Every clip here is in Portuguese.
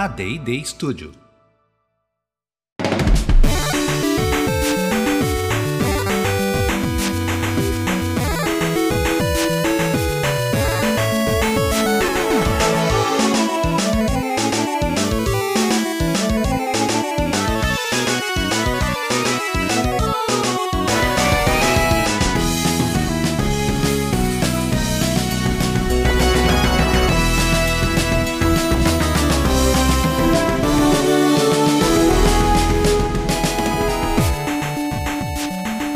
a D&D Studio.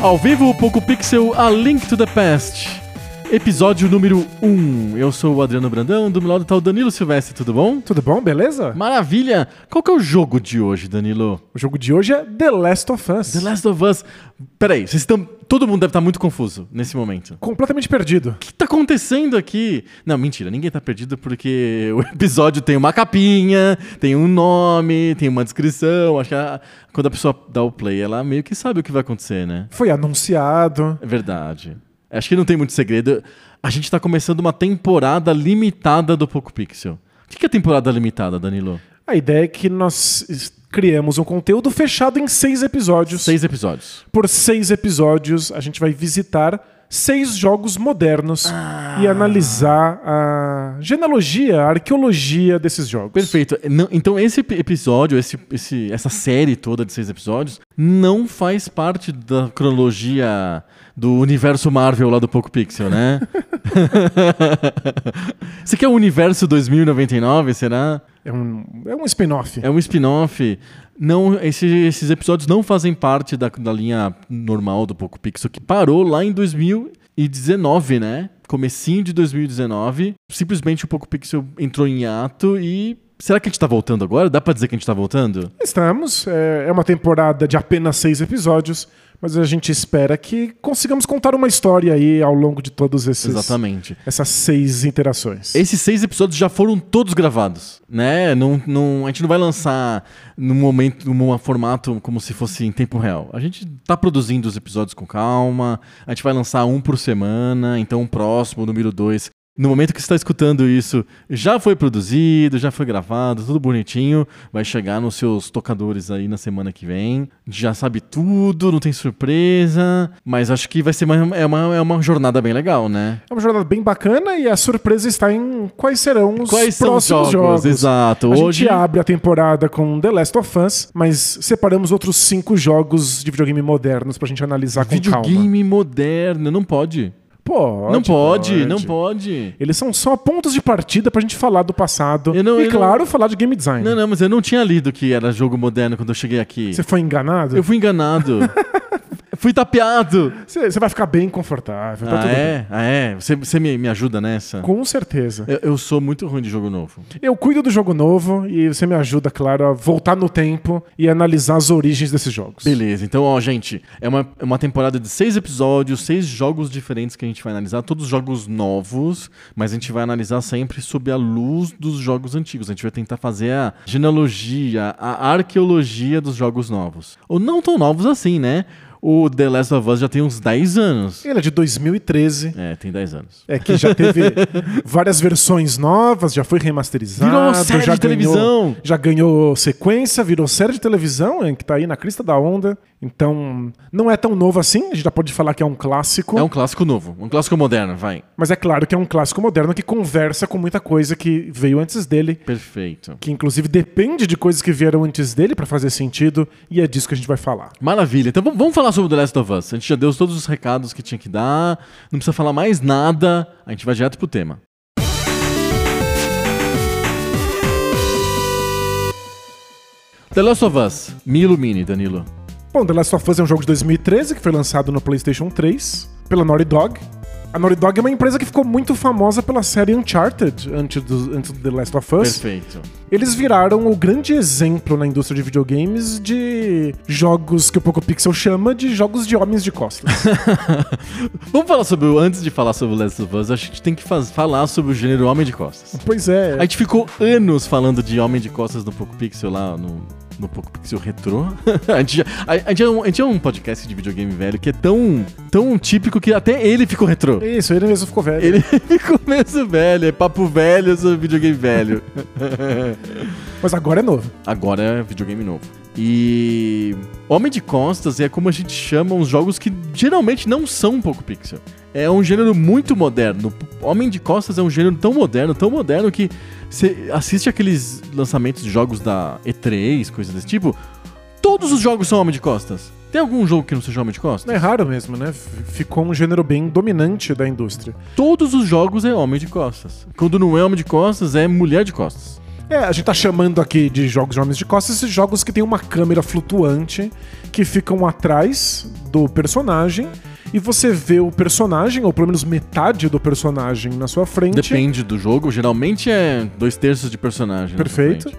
Ao vivo, Poco Pixel, A Link to the Past. Episódio número 1. Eu sou o Adriano Brandão, do meu lado tá o Danilo Silvestre, tudo bom? Tudo bom, beleza? Maravilha! Qual que é o jogo de hoje, Danilo? O jogo de hoje é The Last of Us. The Last of Us. Peraí, vocês estão. Todo mundo deve estar muito confuso nesse momento. Completamente perdido. O que tá acontecendo aqui? Não, mentira, ninguém tá perdido porque o episódio tem uma capinha, tem um nome, tem uma descrição. Acho que a- quando a pessoa dá o play, ela meio que sabe o que vai acontecer, né? Foi anunciado. É verdade. Acho que não tem muito segredo. A gente tá começando uma temporada limitada do Poco Pixel. O que é temporada limitada, Danilo? A ideia é que nós criamos um conteúdo fechado em seis episódios. Seis episódios. Por seis episódios, a gente vai visitar seis jogos modernos Ah. e analisar a genealogia, a arqueologia desses jogos. Perfeito. Não- então, esse ep- episódio, esse, esse- essa série toda de seis episódios, não faz parte da cronologia do universo Marvel lá do Poco Pixel, né? Você quer o universo 2099, será? É um, é um spin-off. É um spin-off. Não, esse- esses episódios não fazem parte da, da linha normal do Poco Pixel, que parou lá em 2019, né? Comecinho de 2019. Simplesmente o Poco Pixel entrou em ato e. Será que a gente tá voltando agora? Dá pra dizer que a gente tá voltando? Estamos. É, é uma temporada de apenas seis episódios, mas a gente espera que consigamos contar uma história aí ao longo de todos esses Exatamente. essas seis interações. Esses seis episódios já foram todos gravados, né? Não, não, a gente não vai lançar num momento, num formato como se fosse em tempo real. A gente tá produzindo os episódios com calma, a gente vai lançar um por semana, então o próximo, o número dois. No momento que você está escutando isso, já foi produzido, já foi gravado, tudo bonitinho. Vai chegar nos seus tocadores aí na semana que vem. Já sabe tudo, não tem surpresa. Mas acho que vai ser uma, é, uma, é uma jornada bem legal, né? É uma jornada bem bacana e a surpresa está em quais serão os Quais são os próximos jogos? jogos. Exato. A Hoje gente abre a temporada com The Last of Us, mas separamos outros cinco jogos de videogame modernos pra gente analisar com calma. videogame moderno, não pode. Pode, não pode, não pode. Eles são só pontos de partida pra gente falar do passado não- e, eu não- claro, falar de game design. Não, não, mas eu não tinha lido que era jogo moderno quando eu cheguei aqui. Você foi enganado? Eu fui enganado. fui tapeado. Você vai ficar bem confortável. tá Ah, tudo bem. é? Ah, é? Você, você me, me ajuda nessa? Com certeza. Eu, eu sou muito ruim de jogo novo. Eu cuido do jogo novo e você me ajuda, claro, a voltar no tempo e analisar as origens desses jogos. Beleza, então, ó, gente, é uma, é uma temporada de seis episódios, seis jogos diferentes que a gente vai analisar, todos jogos novos, mas a gente vai analisar sempre sob a luz dos jogos antigos. A gente vai tentar fazer a genealogia, a arqueologia dos jogos novos. Ou não tão novos assim, né? O The Last of Us já tem uns 10 anos. Ele é de 2013. É, tem 10 anos. É que já teve várias versões novas, já foi remasterizado. Virou série já de televisão. Ganhou, já ganhou sequência, virou série de televisão, hein, que tá aí na crista da onda. Então, não é tão novo assim, a gente já pode falar que é um clássico. É um clássico novo, um clássico moderno, vai. Mas é claro que é um clássico moderno que conversa com muita coisa que veio antes dele. Perfeito. Que inclusive depende de coisas que vieram antes dele pra fazer sentido, e é disso que a gente vai falar. Maravilha. Então vamos- vamos falar sobre The Last of Us. A gente já deu todos os recados que tinha que dar. Não precisa falar mais nada. A gente vai direto pro tema. The Last of Us. Me ilumine, Danilo. Bom, The Last of Us é um jogo de 2013 que foi lançado no PlayStation 3 pela Naughty Dog. A Naughty Dog é uma empresa que ficou muito famosa pela série Uncharted antes do, antes do The Last of Us. Perfeito. Eles viraram o grande exemplo na indústria de videogames de jogos que o Poco Pixel chama de jogos de homens de costas. Vamos falar sobre. o- Antes de falar sobre The Last of Us, a gente tem que faz- falar sobre o gênero Homem de Costas. pois é. A gente ficou anos falando de Homem de Costas no Poco Pixel lá no, no Poco Pixel Retrô. a, gente, já- a, a gente é um, a gente é um podcast de videogame velho que é tão, tão típico que até ele ficou retrô. Isso, ele mesmo ficou velho. Ele ficou mesmo velho, é papo velho sobre videogame velho. Mas agora é novo. Agora é videogame novo. E Homem de Costas é como a gente chama os jogos que geralmente não são um pouco pixel. É um gênero muito moderno. Homem de Costas é um gênero tão moderno, tão moderno que você assiste aqueles lançamentos de jogos da E3, coisas desse tipo. Todos os jogos são Homem de Costas. Tem algum jogo que não seja Homem de Costas? É raro mesmo, né? Ficou um gênero bem dominante da indústria. Todos os jogos é Homem de Costas. Quando não é Homem de Costas, é Mulher de Costas. É, a gente tá chamando aqui de jogos de homens de costas esses jogos que tem uma câmera flutuante que ficam atrás do personagem e você vê o personagem, ou pelo menos metade do personagem na sua frente. Depende do jogo. Geralmente é dois terços de personagem. Perfeito.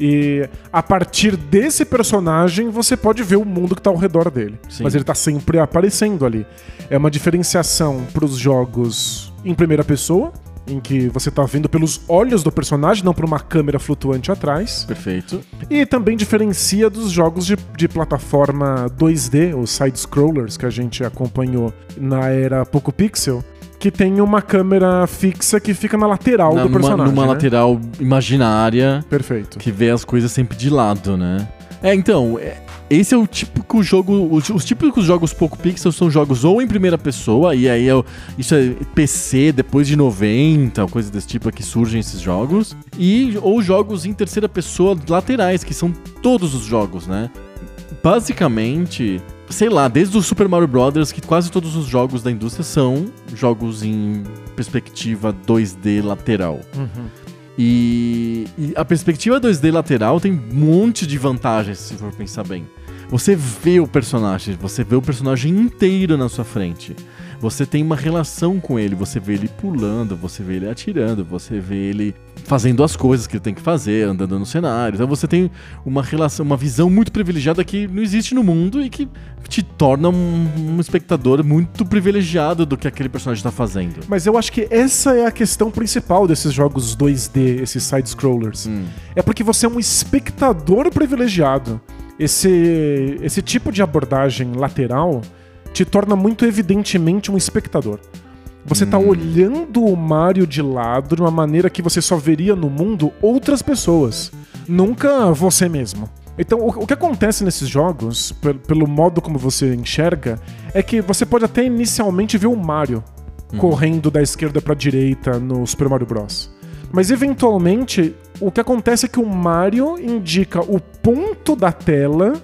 E a partir desse personagem você pode ver o mundo que tá ao redor dele. Sim. Mas ele tá sempre aparecendo ali. É uma diferenciação pros jogos em primeira pessoa, em que você tá vendo pelos olhos do personagem, não por uma câmera flutuante atrás. Perfeito. E também diferencia dos jogos de, de plataforma 2D, os side-scrollers que a gente acompanhou na era Poco Pixel, que tem uma câmera fixa que fica na lateral Na- do numa, personagem. numa né? lateral imaginária Perfeito. que vê as coisas sempre de lado, né? É, então, é- esse é o típico jogo. Os, os típicos jogos pouco pixels são jogos ou em primeira pessoa, e aí é, isso é PC depois de 90, coisa desse tipo é que surgem esses jogos, e ou jogos em terceira pessoa laterais, que são todos os jogos, né? Basicamente, sei lá, desde o Super Mario Bros., que quase todos os jogos da indústria são jogos em perspectiva 2D lateral. E, e a perspectiva 2D lateral tem um monte de vantagens, se for pensar bem. Você vê o personagem, você vê o personagem inteiro na sua frente. Você tem uma relação com ele, você vê ele pulando, você vê ele atirando, você vê ele fazendo as coisas que ele tem que fazer, andando no cenário. Então você tem uma relação, uma visão muito privilegiada que não existe no mundo e que te torna um, um espectador muito privilegiado do que aquele personagem está fazendo. Mas eu acho que essa é a questão principal desses jogos 2D, esses side-scrollers. Hum. É porque você é um espectador privilegiado. Esse, esse tipo de abordagem lateral te torna muito evidentemente um espectador. Você tá olhando o Mario de lado de uma maneira que você só veria no mundo outras pessoas, nunca você mesmo. Então, o, que acontece nesses jogos, pel- pelo modo como você enxerga, é que você pode até inicialmente ver o Mario correndo da esquerda pra direita no Super Mario Bros. Mas eventualmente, o que acontece é que o Mario indica o ponto da tela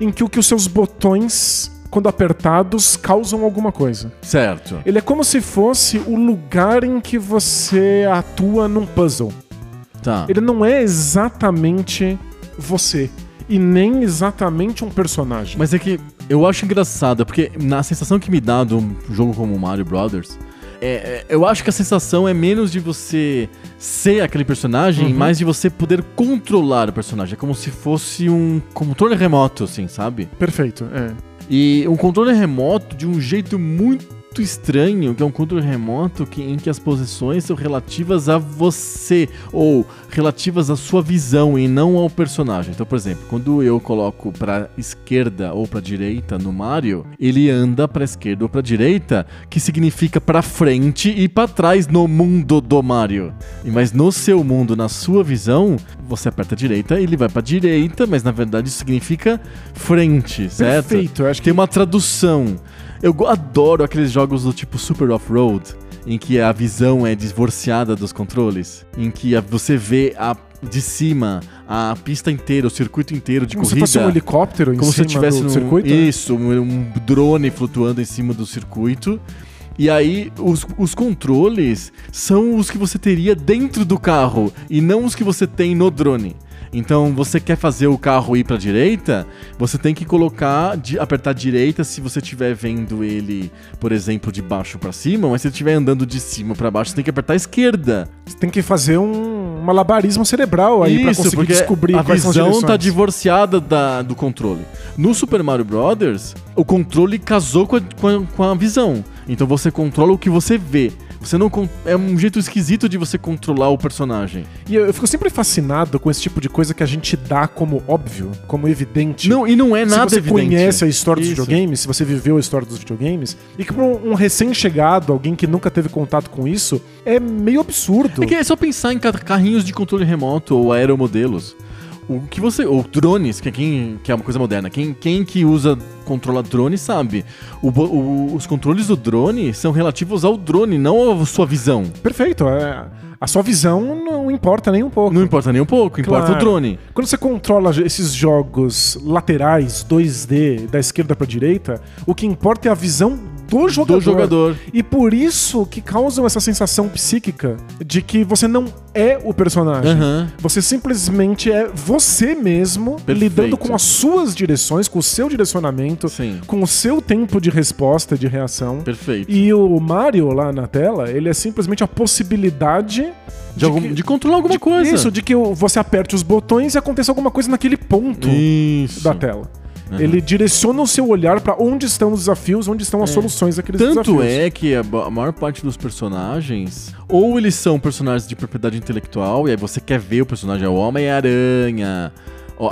em que o que os seus botões, quando apertados, causam alguma coisa. Certo. Ele é como se fosse o lugar em que você atua num puzzle. Tá. Ele não é exatamente você. E nem exatamente um personagem. Mas é que eu acho engraçado, porque na sensação que me dá de um jogo como Mario Brothers, é, é- eu acho que a sensação é menos de você ser aquele personagem, e mais de você poder controlar o personagem. É como se fosse um controle remoto, assim, sabe? Perfeito, é. E um controle remoto de um jeito muito estranho, que é um controle remoto que, em que as posições são relativas a você, ou relativas à sua visão e não ao personagem. Então, por exemplo, quando eu coloco pra esquerda ou pra direita no Mario, ele anda pra esquerda ou pra direita, que significa pra frente e pra trás no mundo do Mario. Mas no seu mundo, na sua visão, você aperta a direita e ele vai pra direita, mas na verdade isso significa frente, certo? Perfeito, eu acho que Tem uma tradução. Eu adoro aqueles jogos do tipo Super Off-Road, em que a visão é divorciada dos controles, em que a- você vê a, de cima a pista inteira, o circuito inteiro de como se corrida. fosse um helicóptero em como se cima tivesse do num- circuito. né? Isso, um, um drone flutuando em cima do circuito. E aí, os, os controles são os que você teria dentro do carro e não os que você tem no drone. Então, você quer fazer o carro ir para direita, você tem que colocar, de, apertar direita se você estiver vendo ele, por exemplo, de baixo para cima, mas se ele estiver andando de cima para baixo, você tem que apertar a esquerda. Você tem que fazer um malabarismo cerebral aí pra Isso, conseguir porque descobrir a visão tá divorciada da- do controle. No Super Mario Brothers, o controle casou com a, com a- com a visão. Então você controla o que você vê. Você não é um jeito esquisito de você controlar o personagem. E eu, eu fico sempre fascinado com esse tipo de coisa que a gente dá como óbvio, como evidente. Não, e não é nada se você evidente. conhece a história dos Isso. videogames, se você viveu a história dos videogames, e que pra um, recém-chegado, alguém que nunca teve contato com isso, é meio absurdo. É que é só pensar em ca- carrinhos de controle remoto ou aeromodelos. O que você. Ou drones, que é, quem, que é uma coisa moderna. Quem, quem que usa, controla drone sabe. O, o- os controles do drone são relativos ao drone, não à sua visão. Perfeito. é- a sua visão não importa nem um pouco. Não importa nem um pouco, importa Claro. o drone. Quando você controla esses jogos laterais, 2D, da esquerda pra direita, o que importa é a visão do jogador. Do jogador. E por isso que causam essa sensação psíquica de que você não é o personagem. Aham. Você simplesmente é você mesmo, Perfeito. lidando com as suas direções, com o seu direcionamento, Sim. com o seu tempo de resposta, de reação. Perfeito. E o Mario lá na tela, ele é simplesmente a possibilidade De, algum- que- de controlar alguma de- coisa. Isso, de que você aperte os botões e aconteça alguma coisa naquele ponto Isso. da tela. Uhum. Ele direciona o seu olhar pra onde estão os desafios, onde estão as soluções daqueles Tanto desafios. é que a, a maior parte dos personagens, ou eles são personagens de propriedade intelectual, e aí você quer ver o personagem, é o Homem-Aranha.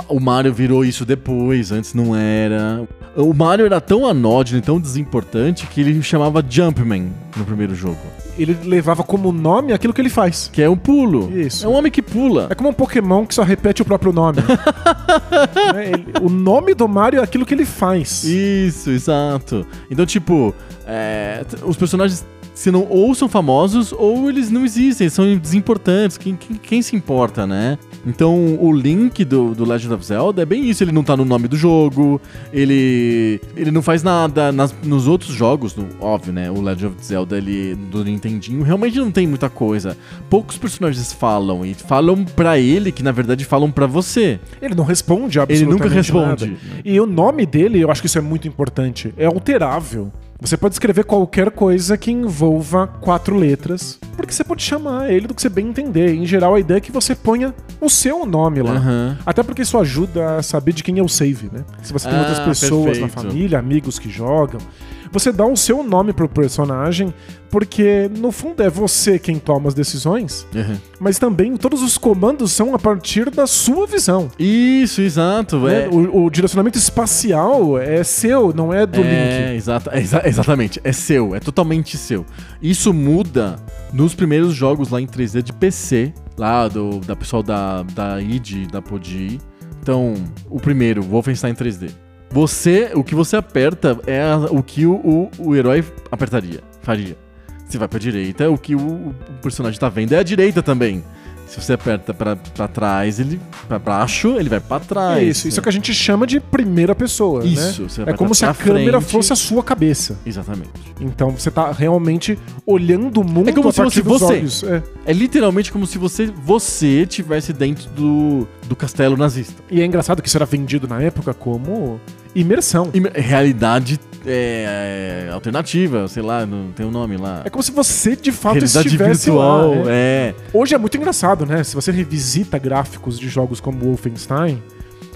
O Mario virou isso depois, antes não era. O Mario era tão anódino e tão desimportante que ele chamava Jumpman no primeiro jogo. Ele levava como nome aquilo que ele faz. Que é um pulo. Isso. É um homem que pula. É como um Pokémon que só repete o próprio nome. Né? Ele- o nome do Mario é aquilo que ele faz. Isso, exato. Então, tipo, é, os personagens, se não, ou são famosos, ou eles não existem, eles são desimportantes. Quem, quem, quem se importa, né? Então, o Link do, do Legend of Zelda é bem isso. Ele não tá no nome do jogo, ele, ele não faz nada. Nas- nos outros jogos, no- óbvio, né? O Legend of Zelda ele, do Nintendinho realmente não tem muita coisa. Poucos personagens falam, e falam pra ele que na verdade falam pra você. Ele não responde Ele absolutamente nunca responde. nada. E o nome dele, eu acho que isso é muito importante, é alterável. Você pode escrever qualquer coisa que envolva quatro letras, porque você pode chamar ele do que você bem entender. Em geral, a ideia é que você ponha o seu nome lá. Aham. Até porque isso ajuda a saber de quem é o save, né? Se você tem Ah, outras pessoas na perfeito. família, amigos que jogam, você dá o seu nome pro personagem, porque no fundo é você quem toma as decisões, Aham. mas também todos os comandos são a partir da sua visão. Isso, exato. né? É, O, o direcionamento espacial é seu, não é do é, Link. exata- exa- exatamente. É seu, é totalmente seu. Isso muda nos primeiros jogos lá em 3D de PC, lá do da pessoal da, da id, da Podi. Então, o primeiro, Wolfenstein 3D. Você, o que você aperta é a- o que o, o, o herói apertaria, faria. Se vai pra direita, o que o, o personagem tá vendo é a direita também. Se você aperta pra, pra trás, ele pra baixo, ele vai pra trás. Isso, isso é o que a gente chama de primeira pessoa, Isso, né? você É como se a câmera frente. fosse a sua cabeça. Exatamente. Então você tá realmente olhando o mundo É como a se fosse você. olhos. É. É literalmente como se você você tivesse dentro do, do castelo nazista. E é engraçado que isso era vendido na época como imersão. E realidade é, é, alternativa, sei lá, não tem um nome lá. É como se você de fato realidade estivesse virtual, lá. né? é. Hoje é muito engraçado, né? Se você revisita gráficos de jogos como Wolfenstein,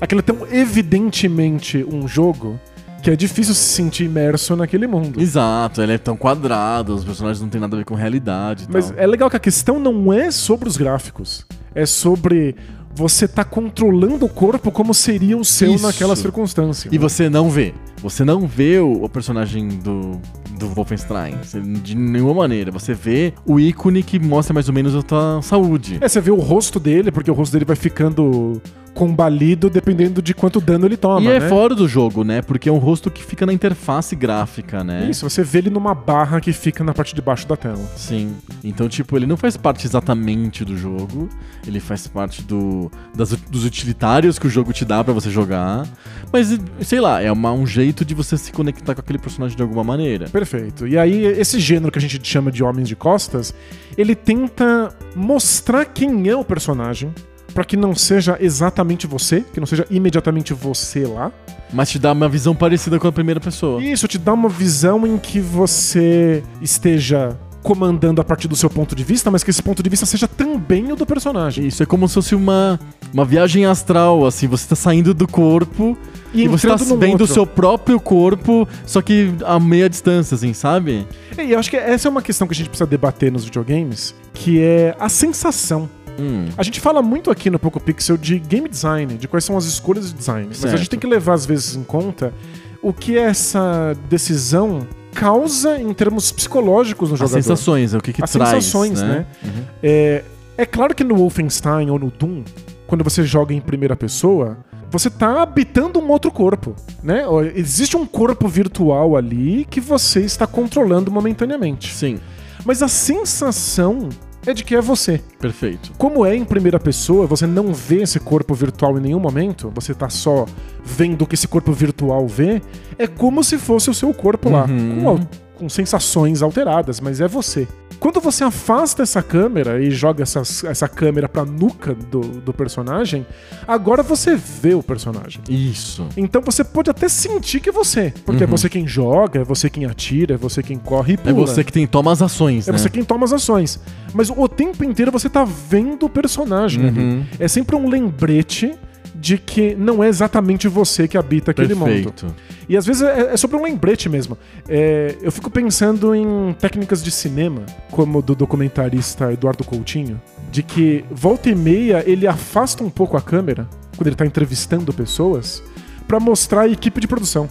aquilo é tão evidentemente um jogo que é difícil se sentir imerso naquele mundo. Exato, ele é tão quadrado, os personagens não tem nada a ver com realidade Mas tal. é legal que a questão não é sobre os gráficos. É sobre você tá controlando o corpo como seria o seu Isso. naquela circunstância. E você não vê. Você não vê o, o personagem do, do Wolfenstein. Você- de nenhuma maneira. Você vê o ícone que mostra mais ou menos a tua saúde. É, você vê o rosto dele, porque o rosto dele vai ficando combalido dependendo de quanto dano ele toma. e é né? fora do jogo, né? Porque é um rosto que fica na interface gráfica, né? Isso, você vê ele numa barra que fica na parte de baixo da tela. Sim. Então, tipo, ele não faz parte exatamente do jogo. Ele faz parte do, das- dos utilitários que o jogo te dá pra você jogar. Mas, sei lá, é uma- um jeito de você se conectar com aquele personagem de alguma maneira. Perfeito. E aí, esse gênero que a gente chama de Homens de Costas, ele tenta mostrar quem é o personagem, pra que não seja exatamente você, que não seja imediatamente você lá. Mas te dá uma visão parecida com a primeira pessoa. Isso te dá uma visão em que você esteja comandando a partir do seu ponto de vista, mas que esse ponto de vista seja também o do personagem. Isso é como se fosse uma, uma viagem astral, assim. Você tá saindo do corpo E, e, você tá num vendo o seu próprio corpo, só que a meia distância, assim, sabe? E eu acho que essa é uma questão que a gente precisa debater nos videogames, que é a sensação. Hum. A gente fala muito aqui no Poco Pixel de game design, de quais são as escolhas de design. Mas a Certo. gente tem que levar, às vezes, em conta o que essa decisão causa em termos psicológicos no As jogador. sensações, é o que que As traz, sensações, né? Uhum. É, é claro que no Wolfenstein ou no Doom, quando você joga em primeira pessoa, você tá habitando um outro corpo, né? Existe um corpo virtual ali que você está controlando momentaneamente. Sim, Mas a sensação é de que é você. perfeito. Como é em primeira pessoa, você não vê esse corpo virtual em nenhum momento, você tá só vendo o que esse corpo virtual vê, é como se fosse o seu corpo lá, Uhum. com, com sensações alteradas, mas é você. Quando você afasta essa câmera e joga essas- essa câmera pra nuca do, do personagem, agora você vê o personagem. Isso. Então você pode até sentir que é você, porque é você quem joga, é você quem atira, é você quem corre e É pula. você que tem toma as ações, É né? você quem toma as ações. Mas o tempo inteiro você tá vendo o personagem Uhum. ali. É sempre um lembrete de que não é exatamente você que habita aquele mundo. Perfeito. E às vezes é, é sobre um lembrete mesmo. É, eu fico pensando em técnicas de cinema, como do documentarista Eduardo Coutinho, de que volta e meia ele afasta um pouco a câmera, quando ele tá entrevistando pessoas, pra mostrar a equipe de produção.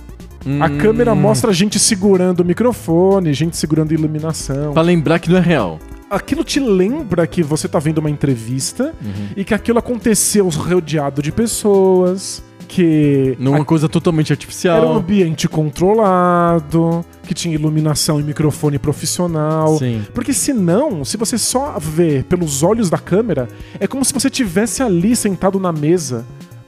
A Hum. câmera mostra gente segurando o microfone, gente segurando a iluminação Pra lembrar que não é real. Aquilo te lembra que você tá vendo uma entrevista Uhum. e que aquilo aconteceu rodeado de pessoas, que Não é uma a- coisa totalmente artificial. era um ambiente controlado, que tinha iluminação e microfone profissional. Sim. Porque senão, se você só vê pelos olhos da câmera, é como se você tivesse ali sentado na mesa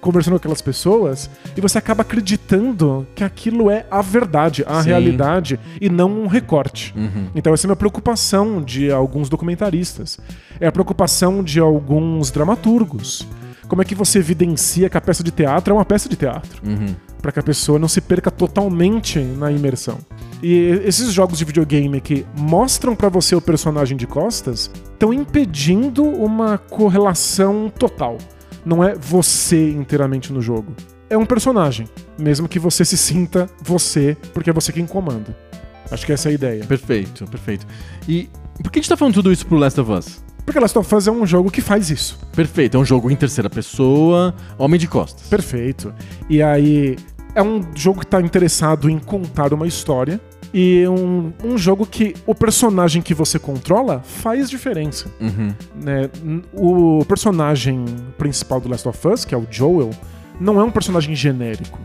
conversando com aquelas pessoas e você acaba acreditando que aquilo é a verdade, a Sim. realidade e não um recorte. Uhum. Então essa é uma preocupação de alguns documentaristas. É a preocupação de alguns dramaturgos. Como é que você evidencia que a peça de teatro é uma peça de teatro? Uhum. Para que a pessoa não se perca totalmente na imersão. E esses jogos de videogame que mostram pra você o personagem de costas estão impedindo uma correlação total. Não é você inteiramente no jogo. É um personagem, mesmo que você se sinta você, porque é você quem comanda. Acho que essa é a ideia. Perfeito, perfeito. E por que a gente tá falando tudo isso pro Last of Us? Porque Last of Us é um jogo que faz isso. Perfeito, é um jogo em terceira pessoa, homem de costas. Perfeito. E aí, é um jogo que tá interessado em contar uma história. E um, um jogo que o personagem que você controla faz diferença. Uhum. né? O personagem principal do Last of Us, que é o Joel, não é um personagem genérico.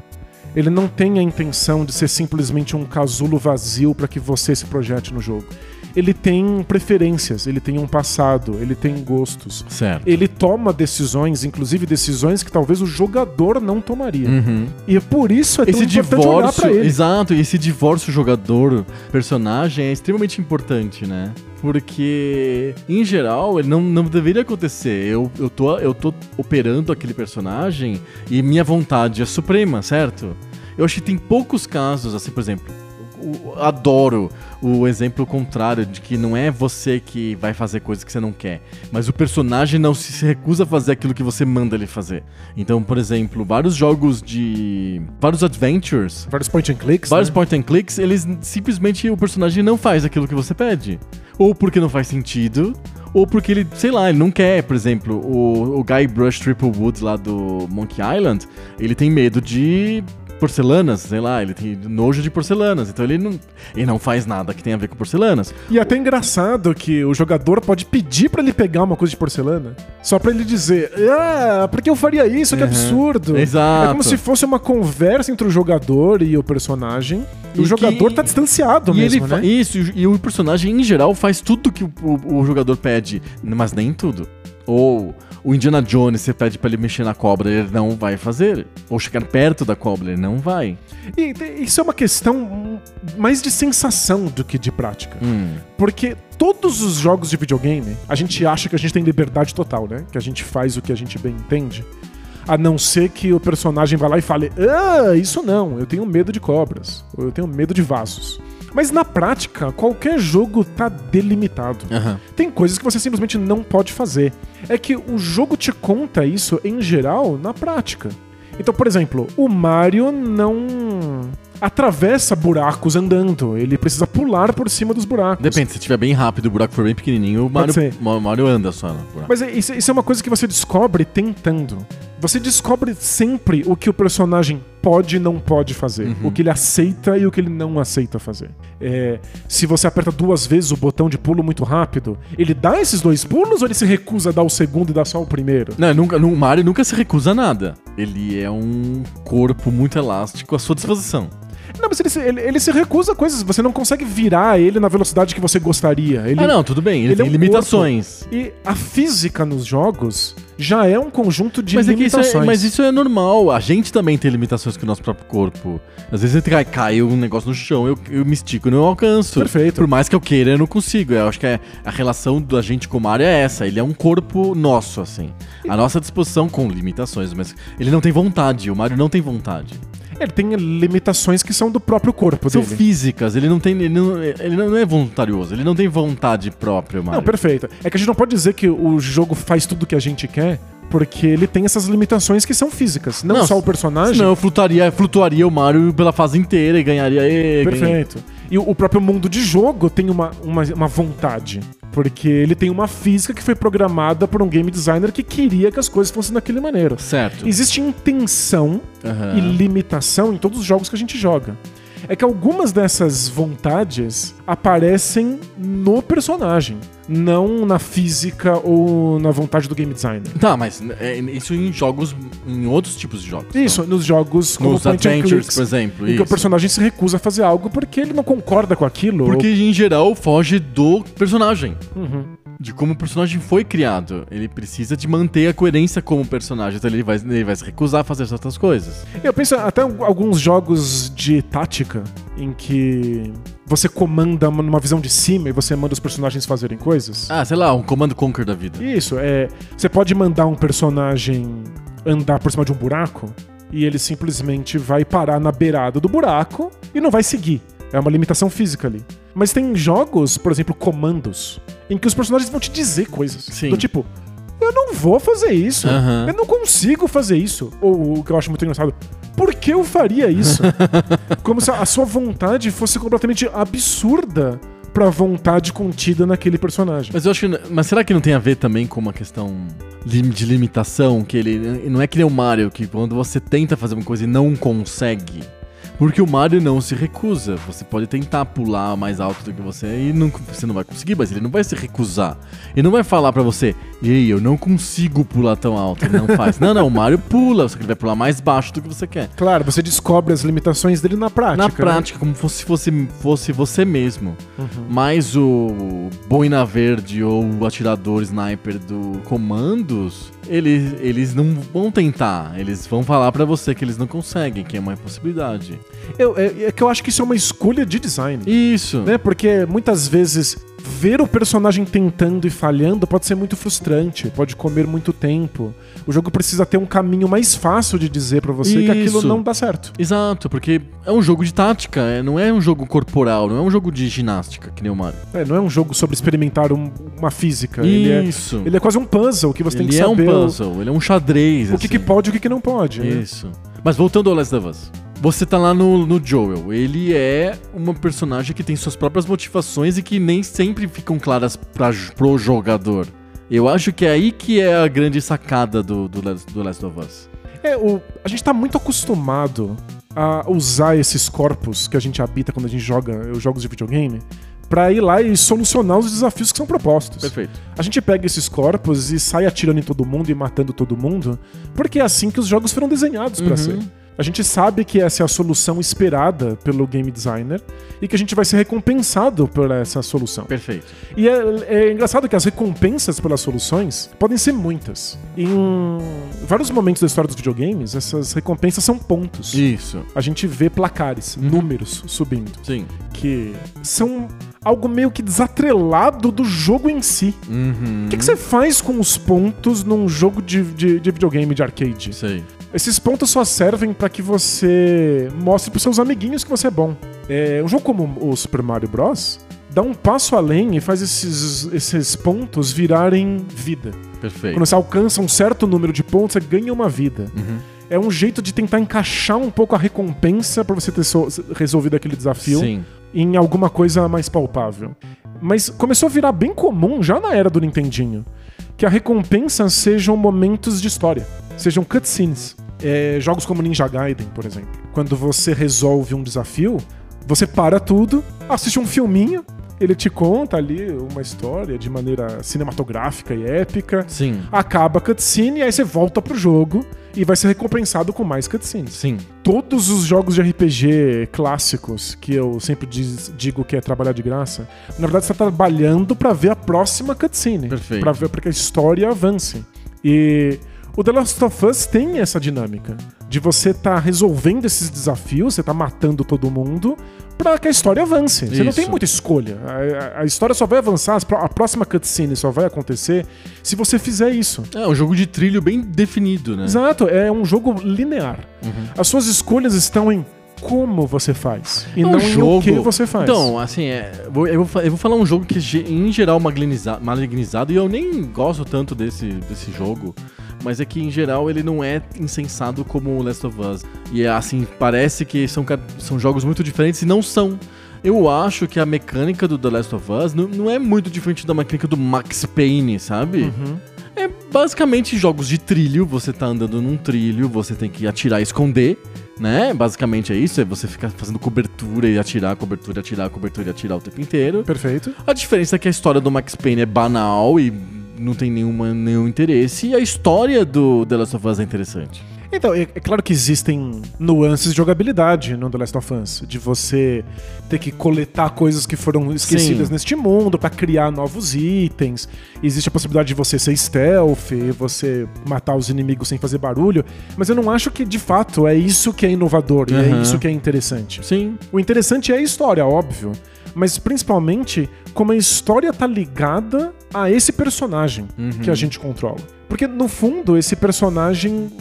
Ele não tem a intenção de ser simplesmente um casulo vazio para que você se projete no jogo. Ele tem preferências, ele tem um passado, ele tem gostos. Certo. Ele toma decisões, inclusive decisões que talvez o jogador não tomaria. Uhum. E é por isso é tão Esse importante olhar divórcio, pra ele. exato, esse divórcio jogador-personagem é extremamente importante, né? Porque, em geral, ele não, não deveria acontecer. Eu, eu, tô, eu tô operando aquele personagem e minha vontade é suprema, certo? Eu acho que tem poucos casos, assim, por exemplo, o- adoro o exemplo contrário de que não é você que vai fazer coisas que você não quer, mas o personagem não se recusa a fazer aquilo que você manda ele fazer. Então, por exemplo, vários jogos de. vários adventures. Vários point and clicks. Vários né? point and clicks, eles simplesmente o personagem não faz aquilo que você pede. Ou porque não faz sentido, ou porque ele, sei lá, ele não quer, por exemplo, o, o Guy Brush Triple Wood lá do Monkey Island, ele tem medo de porcelanas, sei lá, ele tem nojo de porcelanas, então ele não, ele não faz nada que tenha a ver com porcelanas. E é até engraçado que o jogador pode pedir pra ele pegar uma coisa de porcelana, só pra ele dizer, ah, por que eu faria isso? Que Uhum. absurdo. Exato. É como se fosse uma conversa entre o jogador e o personagem, e, o jogador que- tá distanciado E mesmo, né? Isso, e o- e o personagem em geral faz tudo que o, o- o jogador pede, mas nem tudo. Ou o Indiana Jones, você pede pra ele mexer na cobra, ele não vai fazer. Ou chegar perto da cobra, ele não vai. E isso é uma questão mais de sensação do que de prática. Hum, Porque todos os jogos de videogame, a gente acha que a gente tem liberdade total, né? Que a gente faz o que a gente bem entende. A não ser que o personagem vá lá e fale: Ah, isso não, eu tenho medo de cobras. Ou eu tenho medo de vasos. Mas na prática, qualquer jogo tá delimitado. aham. Tem coisas que você simplesmente não pode fazer. É que o jogo te conta isso, em geral, na prática. Então, por exemplo, o Mario não atravessa buracos andando. Ele precisa pular por cima dos buracos. Depende, se estiver bem rápido e o buraco for bem pequenininho, o Mario, Mario anda só no buraco. Mas isso, isso é uma coisa que você descobre tentando. Você descobre sempre o que o personagem pode e não pode fazer. Uhum. O que ele aceita e o que ele não aceita fazer. É, se você aperta duas vezes o botão de pulo muito rápido, ele dá esses dois pulos ou ele se recusa a dar o segundo e dá só o primeiro? Não, nunca, no Mario nunca se recusa a nada. Ele é um corpo muito elástico à sua disposição. Não, mas ele se, ele, ele se recusa a coisas. Você não consegue virar ele na velocidade que você gostaria. Ele, ah, não, tudo bem. Ele, ele é tem um limitações. E a física nos jogos já é um conjunto de Mas, é que isso limitações. é, mas isso é normal. A gente também tem limitações com o nosso próprio corpo. Às vezes cai, cai um negócio no chão, eu, eu me estico e não alcanço. Perfeito. Por mais que eu queira, eu não consigo. Eu acho que é, a relação da gente com o Mario é essa. Ele é um corpo nosso, assim. A nossa disposição com limitações, mas ele não tem vontade. O Mario não tem vontade. Ele tem limitações que são do próprio corpo São dele. físicas. Ele não tem. Ele não, ele não é voluntarioso. Ele não tem vontade própria, Mario. Não, perfeito. É que a gente não pode dizer que o jogo faz tudo o que a gente quer, porque ele tem essas limitações que são físicas. Não, Não, só o personagem. Senão eu flutuaria, flutuaria o Mario pela fase inteira e ganharia. E, ganhei. Perfeito. E o o próprio mundo de jogo tem uma, uma, uma vontade. Porque ele tem uma física que foi programada por um game designer que queria que as coisas fossem daquele maneira. Certo. Existe intenção Aham. e limitação em todos os jogos que a gente joga. É que algumas dessas vontades aparecem no personagem, não na física ou na vontade do game designer. Tá, mas é, isso em jogos. Em outros tipos de jogos. Isso, nos jogos Então, como nos Adventures, Clicks, por exemplo. em que o personagem se recusa a fazer algo porque ele não concorda com aquilo. Porque em geral foge do personagem. ou- Uhum. De como o personagem foi criado. Ele precisa de manter a coerência como personagem. Então ele vai, ele vai se recusar a fazer certas coisas. Eu penso até alguns jogos de tática em que você comanda numa visão de cima e você manda os personagens fazerem coisas. Ah, sei lá, um comando conquer da vida. Isso, é. Você pode mandar um personagem andar por cima de um buraco e ele simplesmente vai parar na beirada do buraco e não vai seguir. É uma limitação física ali. Mas tem jogos, por exemplo, comandos, em que os personagens vão te dizer coisas. Sim. Do tipo, eu não vou fazer isso. Aham. Eu não consigo fazer isso. Ou o que eu acho muito engraçado, por que eu faria isso? Como se a sua vontade fosse completamente absurda pra vontade contida naquele personagem. Mas eu acho que. Mas será que não tem a ver também com uma questão de limitação? Que ele. Não é que nem o Mario, que quando você tenta fazer uma coisa e não consegue. Porque o Mario não se recusa. Você pode tentar pular mais alto do que você e não, você não vai conseguir, mas ele não vai se recusar. Ele não vai falar pra você, ei, eu não consigo pular tão alto. Ele não faz. não, não, o Mario pula, só que ele vai pular mais baixo do que você quer. Claro, você descobre as limitações dele na prática. Na né? prática, como se fosse, fosse você mesmo. Mas o Boina Verde ou o atirador sniper do Comandos, eles, eles não vão tentar. Eles vão falar pra você que eles não conseguem, que é uma impossibilidade. Eu- é, é que eu acho que isso é uma escolha de design. Isso. Né? Porque muitas vezes ver o personagem tentando e falhando pode ser muito frustrante, pode comer muito tempo. O jogo precisa ter um caminho mais fácil de dizer pra você que aquilo Isso. não dá certo. Exato, porque é um jogo de tática, é- não é um jogo corporal, não é um jogo de ginástica, que nem o Mario. É, não é um jogo sobre experimentar um- uma física. Ele é, Isso. ele é quase um puzzle que você tem Ele que é um saber o- puzzle, ele é um xadrez. o, que, que assim. pode e o que, que não pode. né? Isso. Mas voltando ao Last of Us. Você tá lá no, no Joel. Ele é uma personagem que tem suas próprias motivações e que nem sempre ficam claras pra, pro jogador. Eu acho que é aí que é a grande sacada do, do, Last- do Last of Us. É, o, a gente tá muito acostumado a usar esses corpos que a gente habita quando a gente joga os jogos de videogame pra ir lá e solucionar os desafios que são propostos. Perfeito. A gente pega esses corpos e sai atirando em todo mundo e matando todo mundo, porque é assim que os jogos foram desenhados pra Uhum. ser. A gente sabe que essa é a solução esperada pelo game designer e que a gente vai ser recompensado por essa solução. Perfeito. E é, é engraçado que as recompensas pelas soluções podem ser muitas. Em vários momentos da história dos videogames, essas recompensas são pontos. Isso. A gente vê placares, números subindo, Sim. que são algo meio que desatrelado do jogo em si. Uhum. O que, que você faz com os pontos num jogo de, de, de videogame de arcade? Aí. Esses pontos só servem pra que você mostre pros seus amiguinhos que você é bom. É, um jogo como o Super Mario Bros. dá um passo além e faz esses, esses pontos virarem vida. Perfeito. Quando você alcança um certo número de pontos, você ganha uma vida. Uhum. É um jeito de tentar encaixar um pouco a recompensa pra você ter so- resolvido aquele desafio Sim. em alguma coisa mais palpável. Mas começou a virar bem comum já na era do Nintendinho que a recompensa sejam momentos de história, sejam cutscenes. É, jogos como Ninja Gaiden, por exemplo. Quando você resolve um desafio, você para tudo, assiste um filminho, ele te conta ali uma história de maneira cinematográfica e épica. Sim. Acaba a cutscene e aí você volta pro jogo e vai ser recompensado com mais cutscenes Sim. todos os jogos de RPG clássicos, que eu sempre diz- digo que é trabalhar de graça, na verdade você tá trabalhando pra ver a próxima cutscene. Perfeito. Pra ver para que a história avance. E o The Last of Us tem essa dinâmica de você tá resolvendo esses desafios, você tá matando todo mundo pra que a história avance. Você não Isso. tem muita escolha. A, a- a história só vai avançar, a próxima cutscene só vai acontecer se você fizer isso. É um jogo de trilho bem definido, né? Exato, é um jogo linear. Uhum. As suas escolhas estão em como você faz e É um não em o que você faz. Então, assim, é, eu, vou, eu vou falar um jogo que em geral maligniza- malignizado, e eu nem gosto tanto desse, desse jogo, mas é que em geral ele não é insensado como o Last of Us. E é assim, parece que são, são jogos muito diferentes e não são. Eu acho que a mecânica do The Last of Us não, não é muito diferente da mecânica do Max Payne, sabe? Uhum. É basicamente jogos de trilho, você tá andando num trilho, você tem que atirar e esconder, né? Basicamente é isso, é você ficar fazendo cobertura e atirar, cobertura, atirar, cobertura e atirar o tempo inteiro. Perfeito. A diferença é que a história do Max Payne é banal e não tem nenhuma, nenhum interesse, e a história do The Last of Us é interessante. Então, é, é claro que existem nuances de jogabilidade no The Last of Us, de você ter que coletar coisas que foram esquecidas Sim. neste mundo pra criar novos itens. Existe a possibilidade de você ser stealth, você matar os inimigos sem fazer barulho, mas eu não acho que de fato é isso que é inovador e é isso que é interessante. Sim, O interessante é a história, óbvio. Mas principalmente como a história tá ligada a esse personagem que a gente controla. Porque, no fundo, esse personagem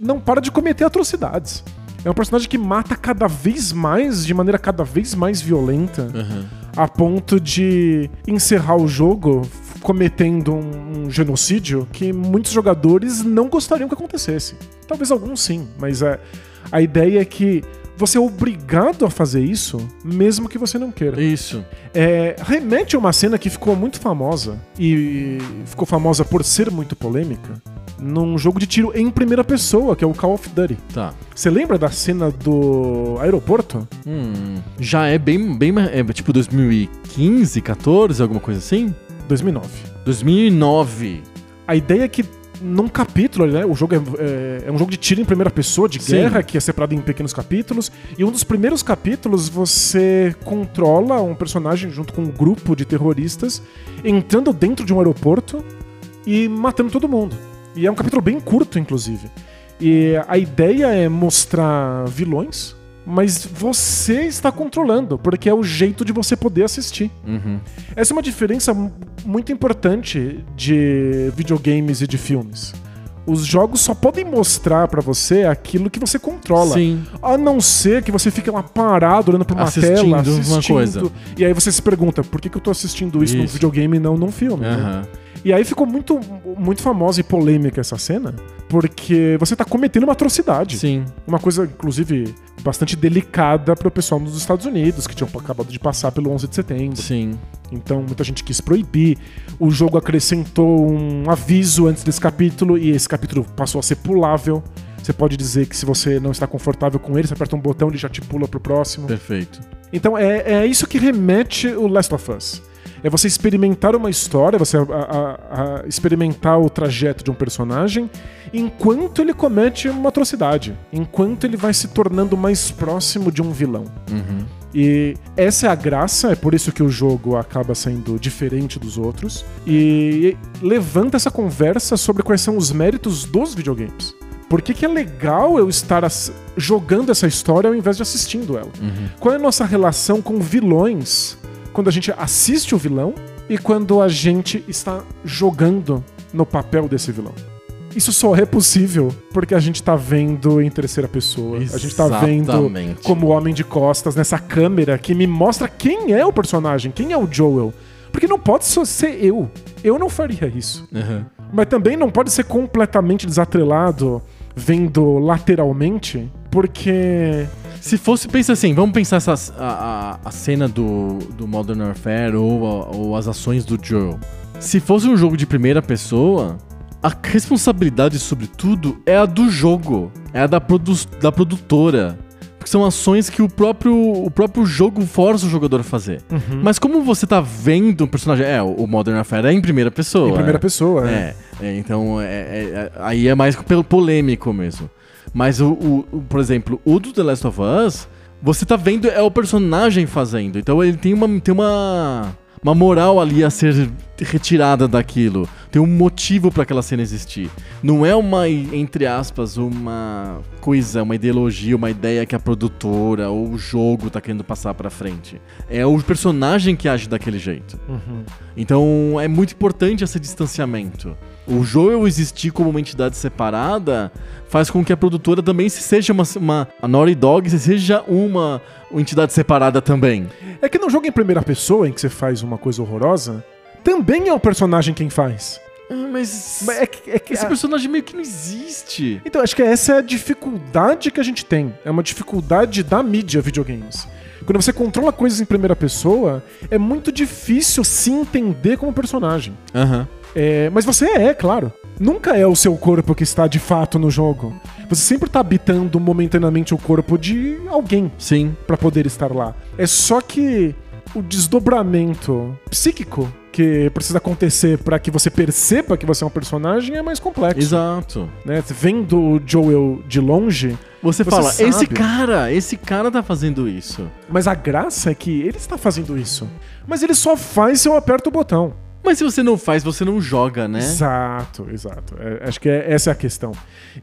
não para de cometer atrocidades. É um personagem que mata cada vez mais, de maneira cada vez mais violenta, Aham. a ponto de encerrar o jogo cometendo um, um genocídio que muitos jogadores não gostariam que acontecesse. Talvez alguns sim, mas é, a ideia é que você é obrigado a fazer isso, mesmo que você não queira. isso. É, remete a uma cena que ficou muito famosa e ficou famosa por ser muito polêmica num jogo de tiro em primeira pessoa, que é o Call of Duty. Tá. Você lembra da cena do aeroporto? Hum, já é bem, bem, é tipo 2015, 14, alguma coisa assim? 2009. 2009. A ideia é que num capítulo, né, o jogo é, é- é um jogo de tiro em primeira pessoa, de Sim. guerra, que é separado em pequenos capítulos. E um dos primeiros capítulos você controla um personagem junto com um grupo de terroristas entrando dentro de um aeroporto e matando todo mundo. E é um capítulo bem curto, inclusive. E a ideia é mostrar vilões, mas você está controlando, porque é o jeito de você poder assistir. Uhum. Essa é uma diferença mu- muito importante de videogames e de filmes. Os jogos só podem mostrar pra você aquilo que você controla. Sim. A não ser que você fique lá parado olhando pra uma Assistindo tela, uma assistindo. coisa. E aí você se pergunta, por que, que eu tô assistindo isso, num Isso. videogame e não num filme? né? Aham. E aí ficou muito, muito famosa e polêmica essa cena, porque você tá cometendo uma atrocidade. Sim. Uma coisa, inclusive, bastante delicada pro pessoal nos Estados Unidos, que tinham acabado de passar pelo 11 de setembro. Sim. Então muita gente quis proibir. O jogo acrescentou um aviso antes desse capítulo e esse capítulo passou a ser pulável. Você pode dizer que se você não está confortável com ele, você aperta um botão e ele já te pula pro próximo. Perfeito. Então é, é isso que remete o Last of Us. É você experimentar uma história, você a- a- a experimentar o trajeto de um personagem enquanto ele comete uma atrocidade, enquanto ele vai se tornando mais próximo de um vilão. Uhum. E essa é a graça, é por isso que o jogo acaba sendo diferente dos outros. E levanta essa conversa sobre quais são os méritos dos videogames. Por que, que é legal eu estar jogando essa história ao invés de assistindo ela? Uhum. Qual é a nossa relação com vilões quando a gente assiste o vilão e quando a gente está jogando no papel desse vilão? Isso só é possível porque a gente tá vendo em terceira pessoa. A gente tá vendo Exatamente. como homem de costas nessa câmera que me mostra quem é o personagem, quem é o Joel. Porque não pode só ser eu. Eu não faria isso. Uhum. Mas também não pode ser completamente desatrelado vendo lateralmente, porque Se fosse, pensa assim, vamos pensar essa, a, a, a cena do, do Modern Warfare ou, ou as ações do Joel. Se fosse um jogo de primeira pessoa, a responsabilidade sobre tudo é a do jogo, é a da, produ da produtora. Porque são ações que o próprio, o próprio jogo força o jogador a fazer. Mas como você tá vendo um personagem. É, o Modern Warfare é em primeira pessoa. em primeira é. pessoa, né? É, é, então é, é- é- aí é mais pelo polêmico mesmo. Mas o, o- o- por exemplo, o do The Last of Us, você tá vendo é o personagem fazendo. Então ele tem uma tem uma uma moral ali a ser retirada daquilo. Tem um motivo pra aquela cena existir. Não é uma entre aspas uma coisa, uma ideologia, uma ideia que a produtora ou o jogo tá querendo passar pra frente. É o personagem que age daquele jeito. Uhum. Então é muito importante esse distanciamento. O Joel existir como uma entidade separada faz com que a produtora também se seja uma, uma a Naughty Dog seja uma, uma entidade separada também. É que no jogo em primeira pessoa, em que você faz uma coisa horrorosa, também é o personagem quem faz. Ah, Mas, Mas é que- é que- esse personagem meio que não existe. Então, acho que essa é a dificuldade que a gente tem. É uma dificuldade da mídia videogames. Quando você controla coisas em primeira pessoa, é muito difícil se entender como personagem. Aham. É, mas você é, claro. Nunca é o seu corpo que está de fato no jogo. Você sempre está habitando momentaneamente o corpo de alguém Sim. para poder estar lá. É só que o desdobramento psíquico que precisa acontecer para que você perceba que você é um personagem é mais complexo. Exato. Né? Vendo o Joel de longe, Você, Você fala, sabe. esse cara, esse cara tá fazendo isso. mas a graça é que ele está fazendo isso. Mas ele só faz se eu aperto o botão. Mas se você não faz, você não joga, né? Exato, exato. É, acho que é- essa é a questão.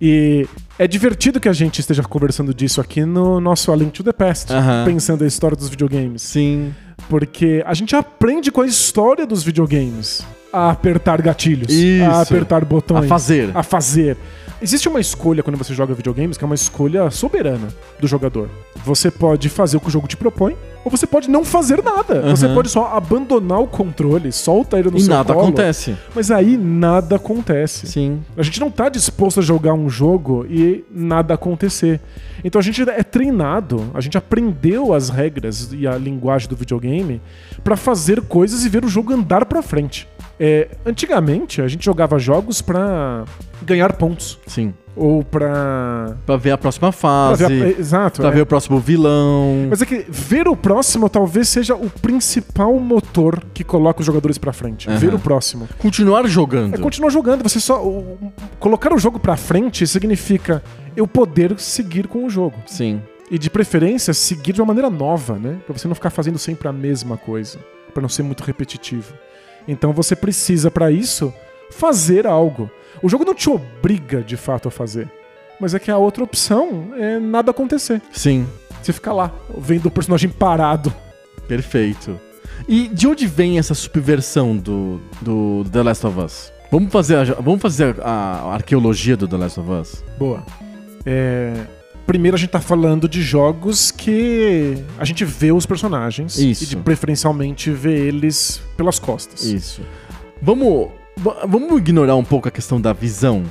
E é divertido que a gente esteja conversando disso aqui no nosso A Link to the Past, Aham. pensando a história dos videogames. Sim. Porque a gente aprende com a história dos videogames a apertar gatilhos, Isso. a apertar botões, A fazer. a fazer. Existe uma escolha quando você joga videogames que é uma escolha soberana do jogador. Você pode fazer o que o jogo te propõe, ou você pode não fazer nada. Aham. Você pode só abandonar o controle, solta ele no E seu nada colo, acontece. Mas aí nada acontece. Sim. A gente não tá disposto a jogar um jogo e nada acontecer. Então a gente é treinado, a gente aprendeu as regras e a linguagem do videogame pra fazer coisas e ver o jogo andar pra frente. É, antigamente a gente jogava jogos pra ganhar pontos Sim. Ou pra, Pra ver a próxima pra fase. ver, a- exato. Pra é. ver o próximo vilão. Mas é que ver o próximo talvez seja o principal motor que coloca os jogadores pra frente. Aham. Ver o próximo. Continuar jogando. É continuar jogando. Você só. colocar o jogo pra frente significa eu poder seguir com o jogo. Sim. E de preferência, seguir de uma maneira nova, né? Pra você não ficar fazendo sempre a mesma coisa. Pra não ser muito repetitivo. Então você precisa, pra isso, fazer algo. O jogo não te obriga de fato a fazer. Mas é que a outra opção é nada acontecer. Sim. Você fica lá, vendo o personagem parado. Perfeito. E de onde vem essa subversão do, do The Last of Us? Vamos fazer a, vamos fazer a, arqueologia do The Last of Us? Boa. É, Primeiro a gente tá falando de jogos que a gente vê os personagens Isso. e de preferencialmente vê eles pelas costas. Isso. Vamos, va- vamos ignorar um pouco a questão da visão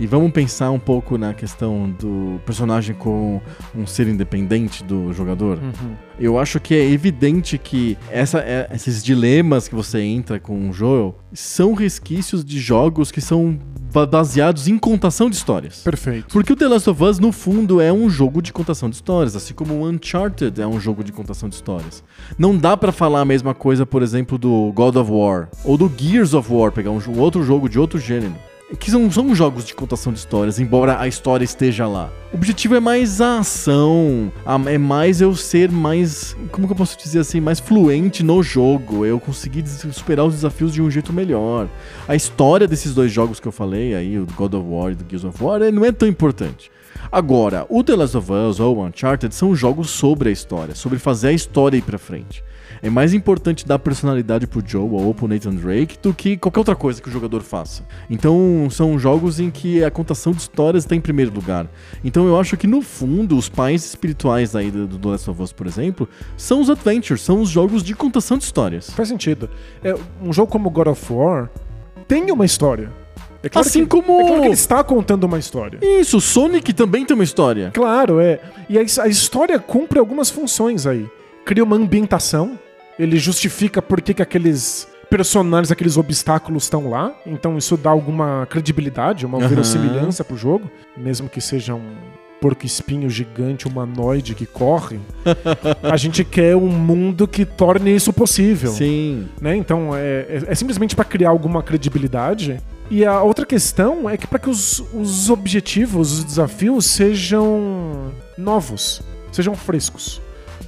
e vamos pensar um pouco na questão do personagem com um ser independente do jogador. Uhum. Eu acho que é evidente que essa, é- esses dilemas que você entra com o Joel são resquícios de jogos que são ba- baseados em contação de histórias. Perfeito. Porque o The Last of Us, no fundo, é um jogo de contação de histórias, assim como o Uncharted é um jogo de contação de histórias. Não dá pra falar a mesma coisa, por exemplo, do God of War ou do Gears of War, pegar um jo- outro jogo de outro gênero. Que são, são jogos de contação de histórias, embora a história esteja lá. O objetivo é mais a ação, é mais eu ser mais, como que eu posso dizer assim, mais fluente no jogo, eu conseguir superar os desafios de um jeito melhor. A história desses dois jogos que eu falei aí, o God of War e o Gears of War, é- não é tão importante. Agora, o The Last of Us ou Uncharted são jogos sobre a história, sobre fazer a história ir pra frente. É mais importante dar personalidade pro Joe ou pro Nathan Drake do que qualquer outra coisa que o jogador faça. Então, são jogos em que a contação de histórias está em primeiro lugar. Então, eu acho que no fundo, os pais espirituais aí do, The Last of Us, por exemplo, são os adventures, são os jogos de contação de histórias. Faz sentido. É, um jogo como God of War tem uma história. É claro Assim que, como- É claro que ele está contando uma história. Isso, o Sonic também tem uma história. Claro, é. E a, a história cumpre algumas funções aí. Cria uma ambientação, ele justifica por que, que aqueles personagens, aqueles obstáculos estão lá. Então isso dá alguma credibilidade, uma Aham. verossimilhança pro jogo. Mesmo que seja um porco-espinho gigante, humanoide que corre. a gente quer um mundo que torne isso possível Sim. né? Então é, é- é simplesmente para criar alguma credibilidade. E a outra questão é que para que os, os objetivos, os desafios sejam novos, sejam frescos.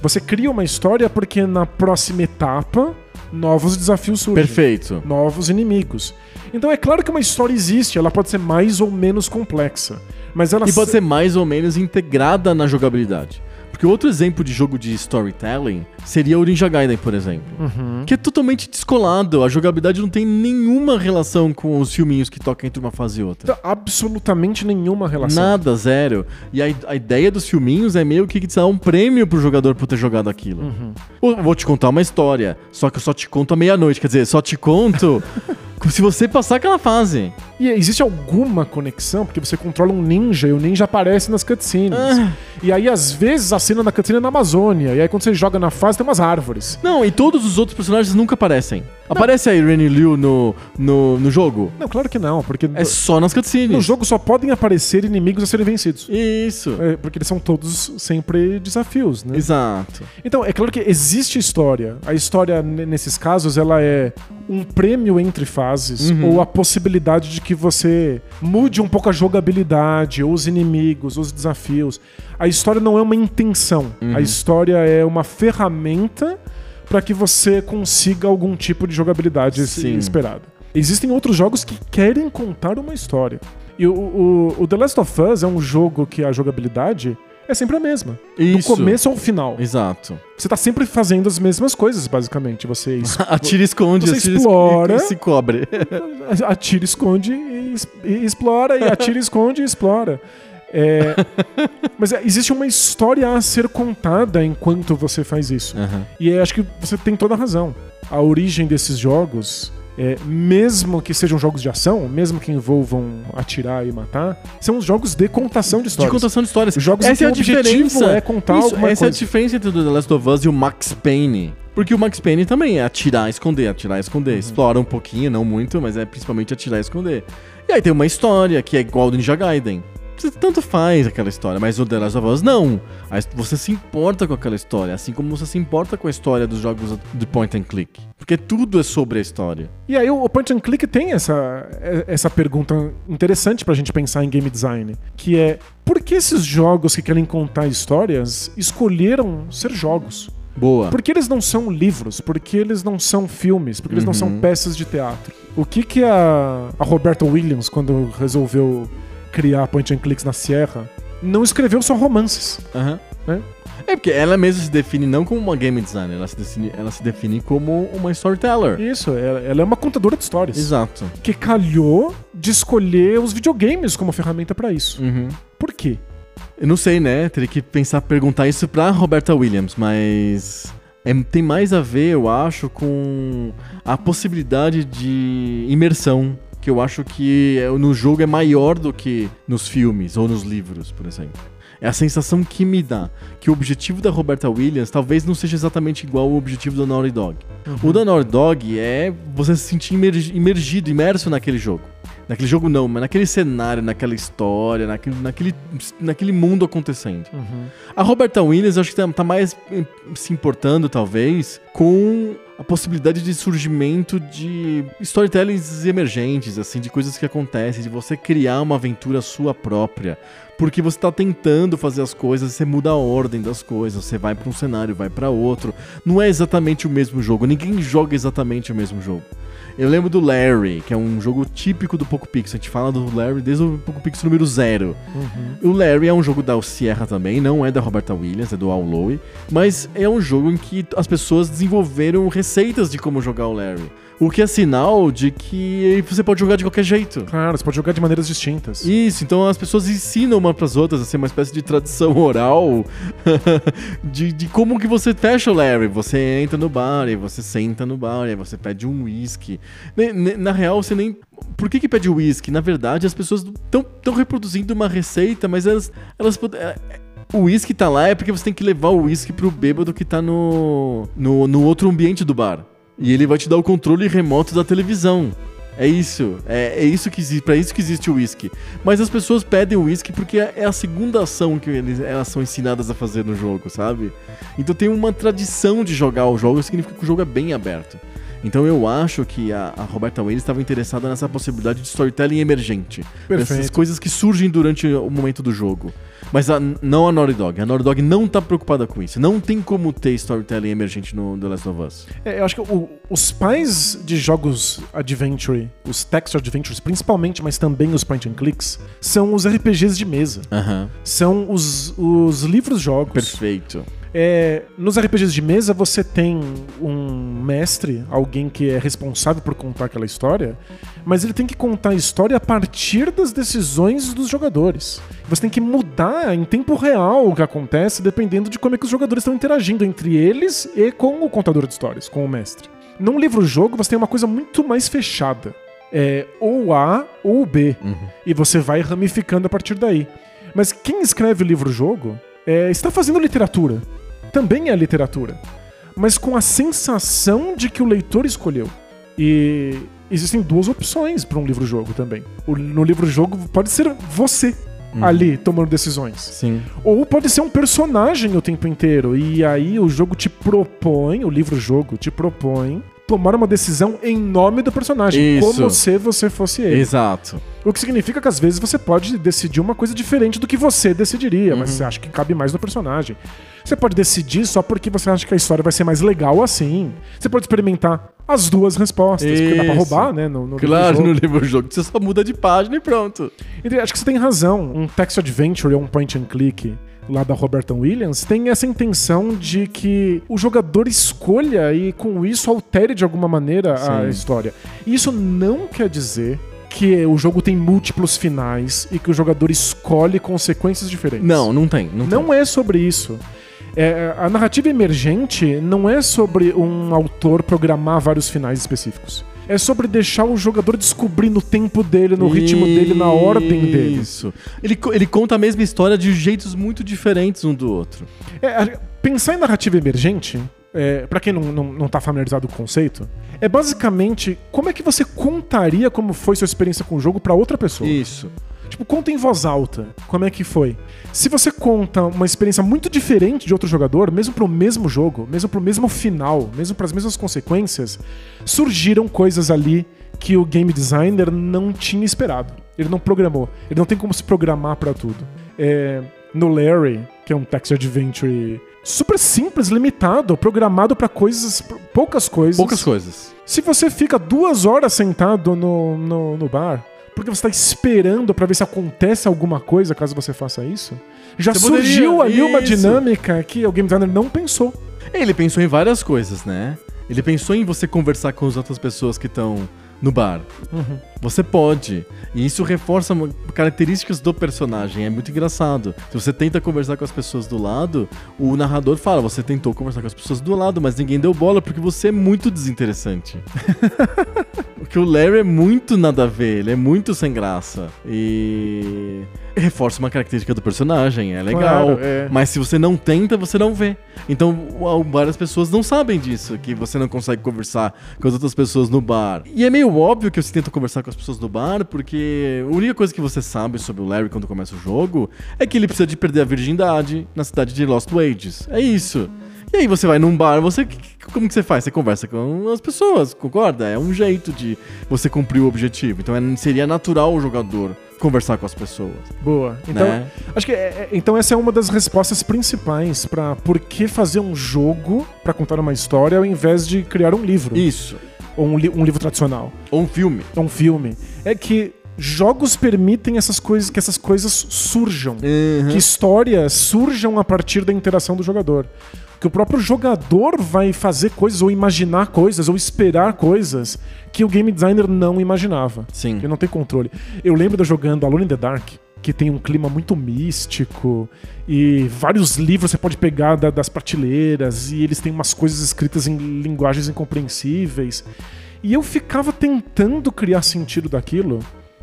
Você cria uma história porque na próxima etapa novos desafios surgem, Perfeito. novos inimigos. Então é claro que uma história existe, ela pode ser mais ou menos complexa, mas ela E pode se- ser mais ou menos integrada na jogabilidade. Porque outro exemplo de jogo de storytelling seria o Ninja Gaiden, por exemplo. Uhum. Que é totalmente descolado. A jogabilidade não tem nenhuma relação com os filminhos que tocam entre uma fase e outra. absolutamente nenhuma relação. Nada, zero. E a, a ideia dos filminhos é meio que dar um prêmio pro jogador por ter jogado aquilo. Uhum. Eu vou te contar uma história, só que eu só te conto à meia-noite. Quer dizer, só te conto se você passar aquela fase. E existe alguma conexão? Porque você controla um ninja e o ninja aparece nas cutscenes. Ah. E aí, às vezes, a cena da cutscene é na Amazônia. E aí, quando você joga na fase, tem umas árvores. Não, e todos os outros personagens nunca aparecem. Aparece a Irene Liu no, no, no jogo? Não, claro que não, porque É só nas cutscenes. no jogo só podem aparecer inimigos a serem vencidos. Isso. É, porque eles são todos sempre desafios, né? Exato. Então, é claro que existe história. A história, nesses casos, ela é um prêmio entre fases Uhum. ou a possibilidade de que você mude um pouco a jogabilidade, ou os inimigos, os desafios. A história não é uma intenção. Uhum. A história é uma ferramenta para que você consiga algum tipo de jogabilidade Sim. esperada. Existem outros jogos que querem contar uma história. E o, o- o The Last of Us é um jogo que a jogabilidade é sempre a mesma. Isso. Do começo ao final. Exato. Você tá sempre fazendo as mesmas coisas, basicamente. Você Atira e esconde, Você atira e explora. e se cobre. atira, esconde e, e explora, e atira, esconde e explora. É, mas é, existe uma história a ser contada enquanto você faz isso. Aham. E é, acho que você tem toda a razão. A origem desses jogos, é, mesmo que sejam jogos de ação, mesmo que envolvam atirar e matar, são os jogos de contação de De histórias. contação de histórias. Os jogos essa é a que o objetivo diferença. é contar Isso, alguma essa é a coisa. diferença entre o The Last of Us e o Max Payne. Porque o Max Payne também é atirar, esconder, atirar, Uhum. esconder. Explora um pouquinho, não muito, mas é principalmente atirar e esconder. E aí tem uma história que é igual do Ninja Gaiden. Tanto faz aquela história, mas o The Last of Us não. Você se importa com aquela história, assim como você se importa com a história dos jogos de point and click. Porque tudo é sobre a história. E aí o Punch and Click tem essa, essa pergunta interessante pra gente pensar em game design, que é por que esses jogos que querem contar histórias escolheram ser jogos? Boa. Por que eles não são livros? Por que eles não são filmes? Por que eles não são Uhum. peças de teatro? O que que a, a Roberta Williams, quando resolveu criar Point and Clicks na Sierra, não escreveu só romances? Aham. Né? É porque ela mesma se define não como uma game designer, ela se define, ela se define como uma storyteller. Isso, ela, ela é uma contadora de histórias. Exato. Que calhou de escolher os videogames como ferramenta pra isso. Uhum. Por quê? Eu não sei, né? Teria que pensar, perguntar isso pra Roberta Williams, mas. é- tem mais a ver, eu acho, com a possibilidade de imersão. Que eu acho que é- no jogo é maior do que nos filmes ou nos livros, por exemplo. É a sensação que me dá que o objetivo da Roberta Williams talvez não seja exatamente igual ao objetivo da Naughty Dog. O da Naughty Dog é você se sentir imergi- imergido, imerso naquele jogo. Naquele jogo não, mas naquele cenário, naquela história, naquele, naquele, naquele mundo acontecendo. A Roberta Williams, acho que tá, tá mais se importando, talvez, com a possibilidade de surgimento de storytellings emergentes, assim, de coisas que acontecem, de você criar uma aventura sua própria. Porque você tá tentando fazer as coisas, você muda a ordem das coisas, você vai pra um cenário, vai pra outro. Não é exatamente o mesmo jogo, ninguém joga exatamente o mesmo jogo. Eu lembro do Larry, que é um jogo típico do Poco Pixel. A gente fala do Larry desde o Poco Pixel número zero. O Larry é um jogo da Sierra também, não é da Roberta Williams, é do Al Lowe, mas é um jogo em que as pessoas desenvolveram receitas de como jogar o Larry. O que é sinal de que você pode jogar de qualquer jeito. Claro, você pode jogar de maneiras distintas. Isso, então as pessoas ensinam uma pras outras, assim, uma espécie de tradição oral de, de como que você fecha o Larry. Você entra no bar e você senta no bar e você pede um whisky. Na real, você nem. Por que, que pede whisky? Na verdade, as pessoas estão reproduzindo uma receita, mas elas. elas é- o uísque tá lá é porque você tem que levar o uísque pro bêbado que tá no, no, no outro ambiente do bar. E ele vai te dar o controle remoto da televisão. É isso. É, é isso que existe. Pra isso que existe o whisky. Mas as pessoas pedem o whisky porque é é a segunda ação que eles- elas são ensinadas a fazer no jogo, sabe? Então tem uma tradição de jogar o jogo, significa que o jogo é bem aberto. Então eu acho que a, a Roberta Wayne estava interessada nessa possibilidade de storytelling emergente. Perfeito. Essas coisas que surgem durante o momento do jogo. Mas a- não a Naughty Dog. A Naughty Dog não tá preocupada com isso. Não tem como ter storytelling emergente no The Last of Us. É, eu acho que o- os pais de jogos adventure, os text adventures principalmente, mas também os point and clicks, são os RPGs de mesa. São os, os livros-jogos. Perfeito. É, nos RPGs de mesa você tem um mestre, alguém que é responsável por contar aquela história, mas ele tem que contar a história a partir das decisões dos jogadores. Você tem que mudar em tempo real o que acontece, dependendo de como é que os jogadores estão interagindo entre eles e com o contador de histórias, com o mestre. Num livro-jogo você tem uma coisa muito mais fechada. É ou A ou B. E você vai ramificando a partir daí. Mas quem escreve livro-jogo é, está fazendo literatura. Também é literatura. Mas com a sensação de que o leitor escolheu. E existem duas opções para um livro-jogo também. O- no livro-jogo pode ser você ali tomando decisões. Sim. Ou pode ser um personagem o tempo inteiro. E aí o jogo te propõe, o livro-jogo te propõe tomar uma decisão em nome do personagem. Isso. Como se você fosse ele. Exato. O que significa que às vezes você pode decidir uma coisa diferente do que você decidiria, mas você acha que cabe mais no personagem. Você pode decidir só porque você acha que a história vai ser mais legal assim. Você pode experimentar as duas respostas, porque dá pra Isso. roubar, né? No, no Claro, livro-jogo. no livro-jogo você só muda de página e pronto. Então, acho que você tem razão. Um text adventure ou um point and click lá da Roberta Williams tem essa intenção de que o jogador escolha e com isso altere de alguma maneira a Sim. história. Isso não quer dizer que o jogo tem múltiplos finais e que o jogador escolhe consequências diferentes. Não, não tem. Não, tem. Não é sobre isso. É, a narrativa emergente não é sobre um autor programar vários finais específicos. É sobre deixar o jogador descobrir no tempo dele, no ritmo dele, na ordem dele. Isso. Ele, ele conta a mesma história de jeitos muito diferentes um do outro. É, pensar em narrativa emergente, é, para quem não, não, não tá familiarizado com o conceito, é basicamente como é que você contaria como foi sua experiência com o jogo pra outra pessoa. Isso. Tipo, conta em voz alta como é que foi. Se você conta uma experiência muito diferente de outro jogador, mesmo pro mesmo jogo, mesmo pro mesmo final, mesmo para as mesmas consequências, surgiram coisas ali que o game designer não tinha esperado. Ele não programou. Ele não tem como se programar pra tudo. É, no Larry, que é um text adventure super simples, limitado, programado pra coisas, poucas coisas. Poucas coisas. Se você fica duas horas sentado no, no, no bar, porque você está esperando pra ver se acontece alguma coisa caso você faça isso, já Você surgiu poderia- ali uma isso. dinâmica que o game designer não pensou. Ele pensou em várias coisas, né? Ele pensou em você conversar com as outras pessoas que estão no bar. Uhum. Você pode. E isso reforça características do personagem. É muito engraçado. Se você tenta conversar com as pessoas do lado, o narrador fala: você tentou conversar com as pessoas do lado, mas ninguém deu bola porque você é muito desinteressante. porque o Larry é muito nada a ver, ele é muito sem graça. E. Reforça uma característica do personagem, é legal. Claro, é. Mas se você não tenta, você não vê. Então, várias pessoas não sabem disso, que você não consegue conversar com as outras pessoas no bar. E é meio óbvio que você tenta conversar com as pessoas no bar, porque a única coisa que você sabe sobre o Larry quando começa o jogo é que ele precisa de perder a virgindade na cidade de Lost Wages. É isso. E aí você vai num bar, você como que você faz? Você conversa com as pessoas, concorda? É um jeito de você cumprir o objetivo. Então é- seria natural o jogador conversar com as pessoas. Boa. Então, né? acho que é- é- então essa é uma das respostas principais pra por que fazer um jogo pra contar uma história ao invés de criar um livro Isso. ou um, li- um livro tradicional. Ou um filme. um filme, é que jogos permitem essas coisas, que essas coisas surjam. Uhum. Que histórias surjam a partir da interação do jogador. Que o próprio jogador vai fazer coisas ou imaginar coisas ou esperar coisas que o game designer não imaginava. Sim. Ele não tem controle. Eu lembro de eu jogando Alone in the Dark, que tem um clima muito místico e vários livros você pode pegar da- das prateleiras e eles têm umas coisas escritas em linguagens incompreensíveis. E eu ficava tentando criar sentido daquilo,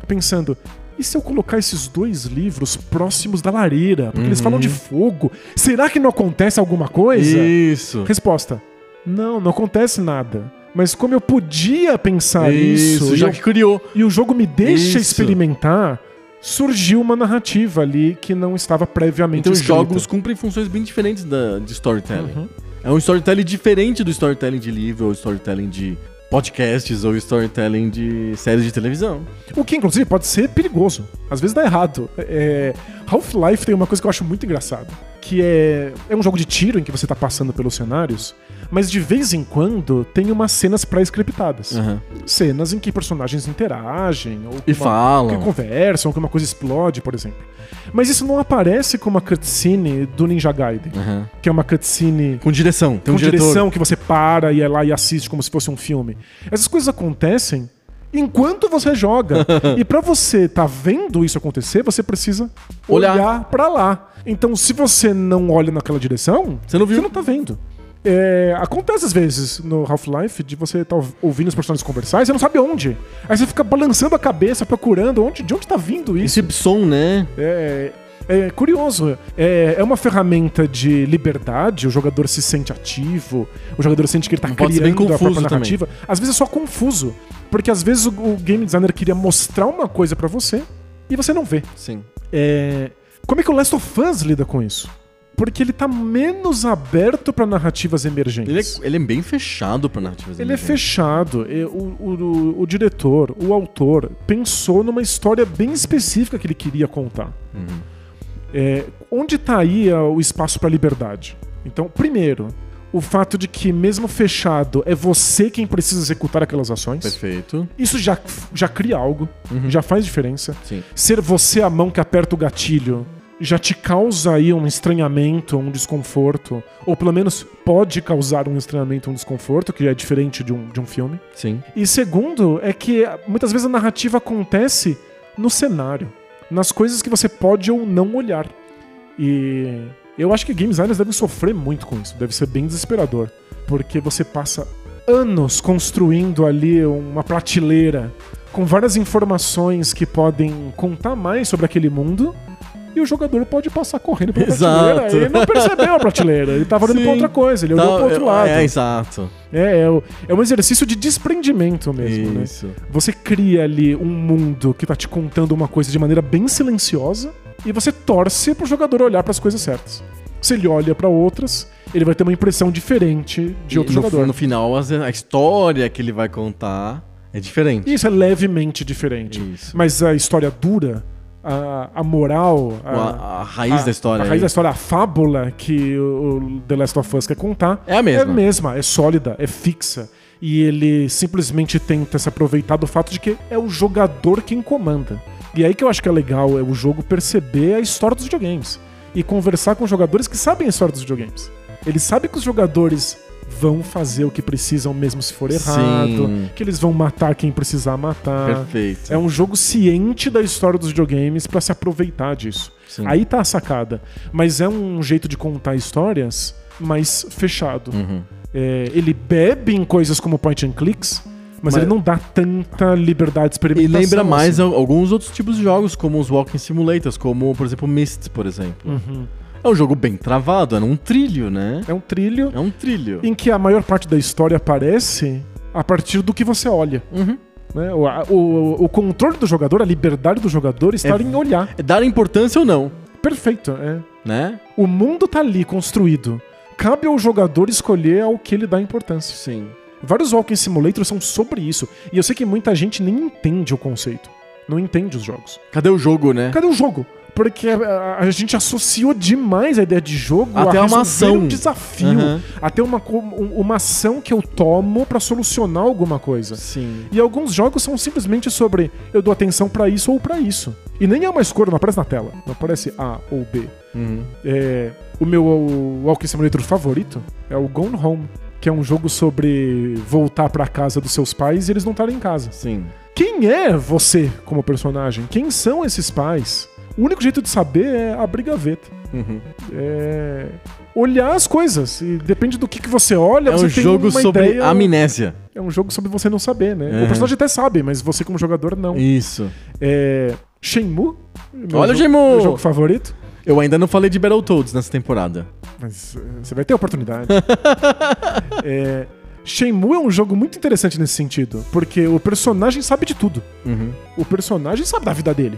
pensando. E se eu colocar esses dois livros próximos da lareira? Porque eles falam de fogo. Será que não acontece alguma coisa? Isso. Resposta: Não, não acontece nada. Mas como eu podia pensar isso, Isso, já eu- que criou. e o jogo me deixa Isso. experimentar, surgiu uma narrativa ali que não estava previamente Então os escrita. jogos cumprem funções bem diferentes da, de storytelling. Uhum. É um storytelling diferente do storytelling de livro, ou storytelling de podcasts, ou storytelling de séries de televisão. O que, inclusive, pode ser perigoso. Às vezes dá errado. É, Half-Life tem uma coisa que eu acho muito engraçada. Que é, é um jogo de tiro em que você tá passando pelos cenários, mas de vez em quando tem umas cenas pré-scriptadas. Aham. Cenas em que personagens interagem, ou E que uma- falam. que conversam, que uma coisa explode, por exemplo. Mas isso não aparece como uma cutscene do Ninja Gaiden, Aham. que é uma cutscene Com direção. Tem um com diretor. direção que você para e é lá e assiste como se fosse um filme. Essas coisas acontecem enquanto você joga. e pra você tá vendo isso acontecer, você precisa Olhar. olhar, pra lá. Então, se você não olha naquela direção, Você não viu. você não tá vendo. É, acontece às vezes no Half-Life de você estar ouvindo os personagens conversar e você não sabe onde. Aí você fica balançando a cabeça, procurando onde, de onde tá vindo isso. Esse som, né? É, é curioso. É, é uma ferramenta de liberdade, o jogador se sente ativo, o jogador sente que ele tá bem criando a própria narrativa. Às vezes é só confuso, porque às vezes o, o game designer queria mostrar uma coisa pra você e você não vê. Sim. É, como é que o Last of Us lida com isso? Porque ele tá menos aberto pra narrativas Ele emergentes. é, ele é bem fechado pra narrativas Ele é emergentes. fechado. E O, o, o- o diretor, o autor, pensou numa história bem específica que ele queria contar. Uhum. É, onde tá aí o espaço pra liberdade? Então, primeiro, o fato de que, mesmo fechado, é você quem precisa executar aquelas ações. Perfeito. Isso já, já cria algo, já faz diferença. Sim. Ser você a mão que aperta o gatilho já te causa aí um estranhamento, um desconforto. Ou pelo menos pode causar um estranhamento, um desconforto, que é diferente de um, de um filme. Sim. E segundo, é que muitas vezes a narrativa acontece no cenário, nas coisas que você pode ou não olhar. E eu acho que game designers devem sofrer muito com isso, deve ser bem desesperador, porque você passa anos construindo ali uma prateleira com várias informações que podem contar mais sobre aquele mundo. E o jogador pode passar correndo pela Exato. prateleira. Ele não percebeu a prateleira. Ele tava olhando pra outra coisa. Ele olhou Tá, pro outro é, lado. É, exato. É, é, é um exercício de desprendimento mesmo, né? Isso. Você cria ali um mundo que tá te contando uma coisa de maneira bem silenciosa e você torce pro jogador olhar pras coisas certas. Se ele olha pra outras, ele vai ter uma impressão diferente de outro no, jogador. No final, as- a história que ele vai contar é diferente. Isso é levemente diferente. Isso. Mas a história dura, a, a moral, a, A, raiz a- da história. a raiz aí. da história, a fábula que o o The Last of Us quer contar É a mesma. É a mesma, é sólida, é fixa. E ele simplesmente tenta se aproveitar do fato de que é o jogador quem comanda. E aí que eu acho que é legal é o jogo perceber a história dos videogames e conversar com jogadores que sabem a história dos videogames. Ele sabe que os jogadores vão fazer o que precisam mesmo se for errado, Sim. que eles vão matar quem precisar matar. Perfeito. É um jogo ciente da história dos videogames pra se aproveitar disso. Sim. Aí tá a sacada. Mas é um jeito de contar histórias mais fechado. Uhum. É, ele bebe em coisas como point and clicks, mas, Mas- ele não dá tanta liberdade de E experimentação. lembra mais assim. al- alguns outros tipos de jogos, como os Walking Simulators, como, por exemplo, Myst, por exemplo. Uhum. É um jogo bem travado, é um trilho, né? É um trilho É um trilho. em que a maior parte da história aparece a partir do que você olha. Uhum. né? O, o- o controle do jogador, a liberdade do jogador está É- em olhar. É dar importância ou não, Perfeito, é. né? O mundo tá ali construído. Cabe ao jogador escolher ao que ele dá importância. Sim. Vários Walking Simulators são sobre isso. E eu sei que muita gente nem entende o conceito. Não entende os jogos. Cadê o jogo, né? Cadê o jogo? Porque a, gente associou demais a ideia de jogo Até a uma ação. um desafio. Aham. Até uma, um- uma ação que eu tomo pra solucionar alguma coisa. Sim. E alguns jogos são simplesmente sobre eu dou atenção pra isso ou pra isso. E nem é uma escolha, não aparece na tela. Não aparece A ou B. Uhum. É, o meu Walking Simulator favorito é o Gone Home, que é um jogo sobre voltar pra casa dos seus pais e eles não estarem em casa. Sim. Quem é você como personagem? Quem são esses pais? O único jeito de saber é abrir gaveta. Uhum. É olhar as coisas. E depende do que, que você olha, É um jogo sobre ideia. amnésia. É um jogo sobre você não saber, né? Uhum. O personagem até sabe, mas você como jogador não. Isso. É... Shenmue. Olha o Shenmue! Meu jogo favorito. Eu ainda não falei de Battletoads nessa temporada. Mas eh, você vai ter oportunidade. é... Shenmue é um jogo muito interessante nesse sentido, porque o personagem sabe de tudo. Uhum. O personagem sabe da vida dele.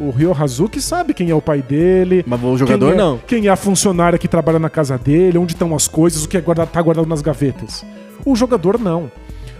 O Ryo Hazuki sabe quem é o pai dele. Mas o jogador quem é, não. Quem é a funcionária que trabalha na casa dele, onde estão as coisas, o que é guarda, tá guardado nas gavetas. O jogador não.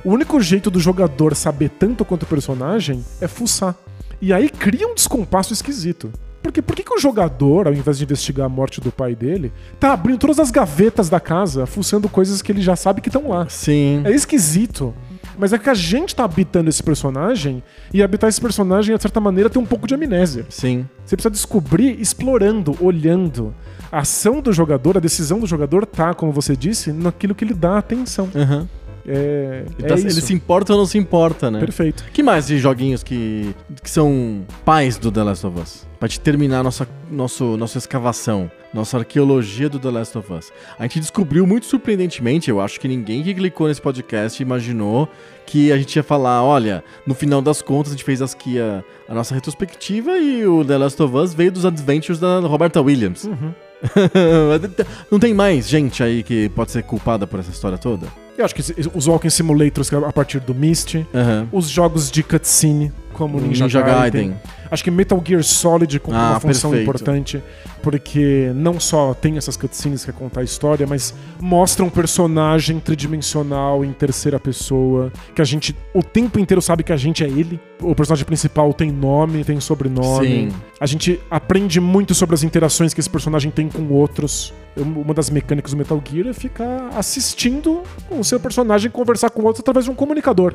O único jeito do jogador saber tanto quanto o personagem é fuçar. E aí cria um descompasso esquisito. Porque por que, que o jogador, ao invés de investigar a morte do pai dele, tá abrindo todas as gavetas da casa, fuçando coisas que ele já sabe que estão lá? Sim. É esquisito. Mas é que a gente tá habitando esse personagem, e habitar esse personagem, de certa maneira, tem um pouco de amnésia. Sim. Você precisa descobrir explorando, olhando. A ação do jogador, a decisão do jogador tá, como você disse, naquilo que ele dá atenção. Uhum. É, Ele, é tá- isso. ele se importa ou não se importa, né? Perfeito. que mais de joguinhos que, que são pais do The Last of Us? Pra te terminar nossa, nosso, nossa escavação, nossa arqueologia do The Last of Us. A gente descobriu muito surpreendentemente, eu acho que ninguém que clicou nesse podcast imaginou que a gente ia falar, olha, no final das contas a gente fez aqui a, a nossa retrospectiva e o The Last of Us veio dos adventures da Roberta Williams. Uhum. Não tem mais gente aí que pode ser culpada por essa história toda? Eu acho que os Walking Simulators é a partir do Myst, Aham. os jogos de cutscene, como Ninja, Ninja Gaiden. Gaiden. Acho que Metal Gear Solid cumpre Ah, uma função perfeito. importante, porque não só tem essas cutscenes que é contar a história, mas mostra um personagem tridimensional em terceira pessoa, que a gente o tempo inteiro sabe que a gente é ele. O personagem principal tem nome, tem sobrenome. Sim. A gente aprende muito sobre as interações que esse personagem tem com outros. Uma das mecânicas do Metal Gear é ficar assistindo o seu personagem conversar com outros através de um comunicador.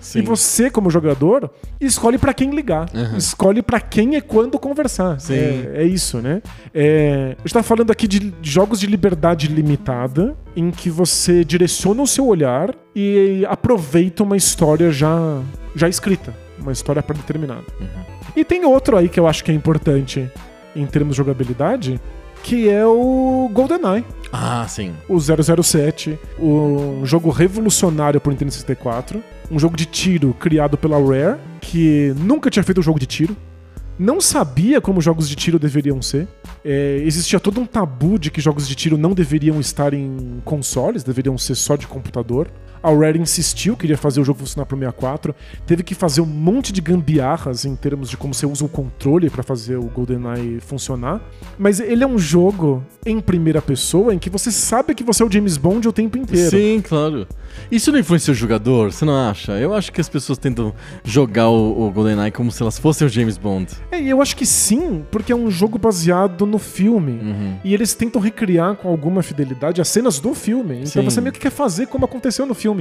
Sim. E você, como jogador, escolhe pra quem ligar. Uhum. Escolhe pra quem e quando conversar. É, é isso, né? É, a gente tá falando aqui de jogos de liberdade limitada, em que você direciona o seu olhar e aproveita uma história já, já escrita. Uma história pré-determinada. Uhum. E tem outro aí que eu acho que é importante em termos de jogabilidade, que é o GoldenEye Ah, sim. o 007, um jogo revolucionário pro Nintendo 64, um jogo de tiro criado pela Rare, que nunca tinha feito um jogo de tiro, não sabia como jogos de tiro deveriam ser. É, existia todo um tabu de que jogos de tiro não deveriam estar em consoles, deveriam ser só de computador. A Rare insistiu, queria fazer o jogo funcionar pro 64, teve que fazer um monte de gambiarras em termos de como você usa o controle para fazer o GoldenEye funcionar. Mas ele é um jogo em primeira pessoa em que você sabe que você é o James Bond o tempo inteiro. Sim, claro. Isso não influencia o jogador, você não acha? Eu acho que as pessoas tentam jogar o, o GoldenEye como se elas fossem o James Bond. É, e eu acho que sim, porque é um jogo baseado no filme. Uhum. E eles tentam recriar com alguma fidelidade as cenas do filme. Então Sim. você meio que quer fazer como aconteceu no filme.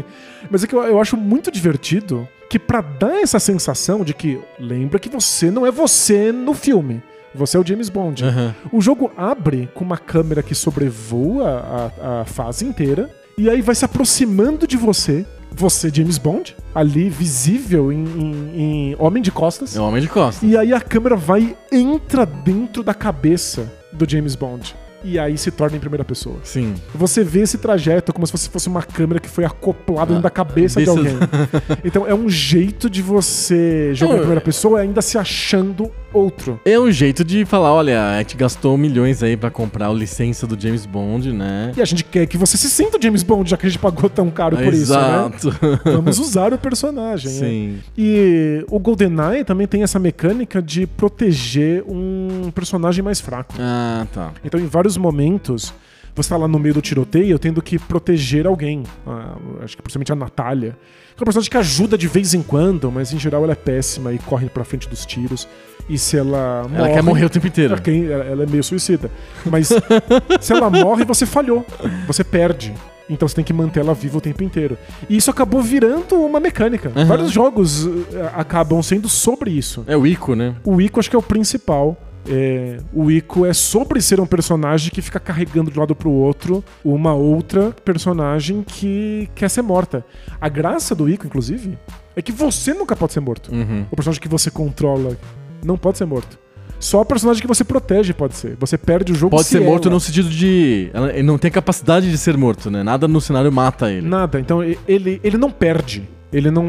Mas é que eu, eu acho muito divertido que pra dar essa sensação de que lembra que você não é você no filme. Você é o James Bond. Aham. O jogo abre com uma câmera que sobrevoa a, a fase inteira e aí vai se aproximando de você. Você, James Bond, ali visível em, em- em Homem de Costas. É Homem de Costa. E aí a câmera vai entra dentro da cabeça do James Bond. E aí se torna em primeira pessoa. Sim. Você vê esse trajeto como se fosse- fosse uma câmera que foi acoplada dentro da cabeça de alguém. Então é um jeito de você jogar em Não, primeira pessoa ainda se achando outro. É um jeito de falar, olha, a gente gastou milhões aí pra comprar a licença do James Bond, né? E a gente quer que você se sinta o James Bond, já que a gente pagou tão caro por isso, né? Exato. Vamos usar o personagem. né? Sim. E o GoldenEye também tem essa mecânica de proteger um personagem mais fraco. Ah, tá. Então, em vários momentos, você tá lá no meio do tiroteio tendo que proteger alguém. Ah, acho que principalmente a Natália. Que é uma personagem que ajuda de vez em quando, mas em geral ela é péssima e corre pra frente dos tiros. E se ela morre. Ela quer morrer o tempo inteiro. Ela, quem- ela- ela é meio suicida. Mas se ela morre, você falhou. Você perde. Então você tem que manter ela viva o tempo inteiro. E isso acabou virando uma mecânica. Aham. Vários jogos eh, acabam sendo sobre isso. É o Ico, né? O Ico acho que é o principal. É, o Ico é sobre ser um personagem que fica carregando de um lado pro outro uma outra personagem que quer ser morta. A graça do Ico, inclusive, é que você nunca pode ser morto. Uhum. O personagem que você controla não pode ser morto. Só o personagem que você protege pode ser. Você perde o jogo Pode se ser morto ela- no sentido de. Ele não tem capacidade de ser morto, né? Nada no cenário mata ele. Nada. Então ele, ele não perde. Ele não,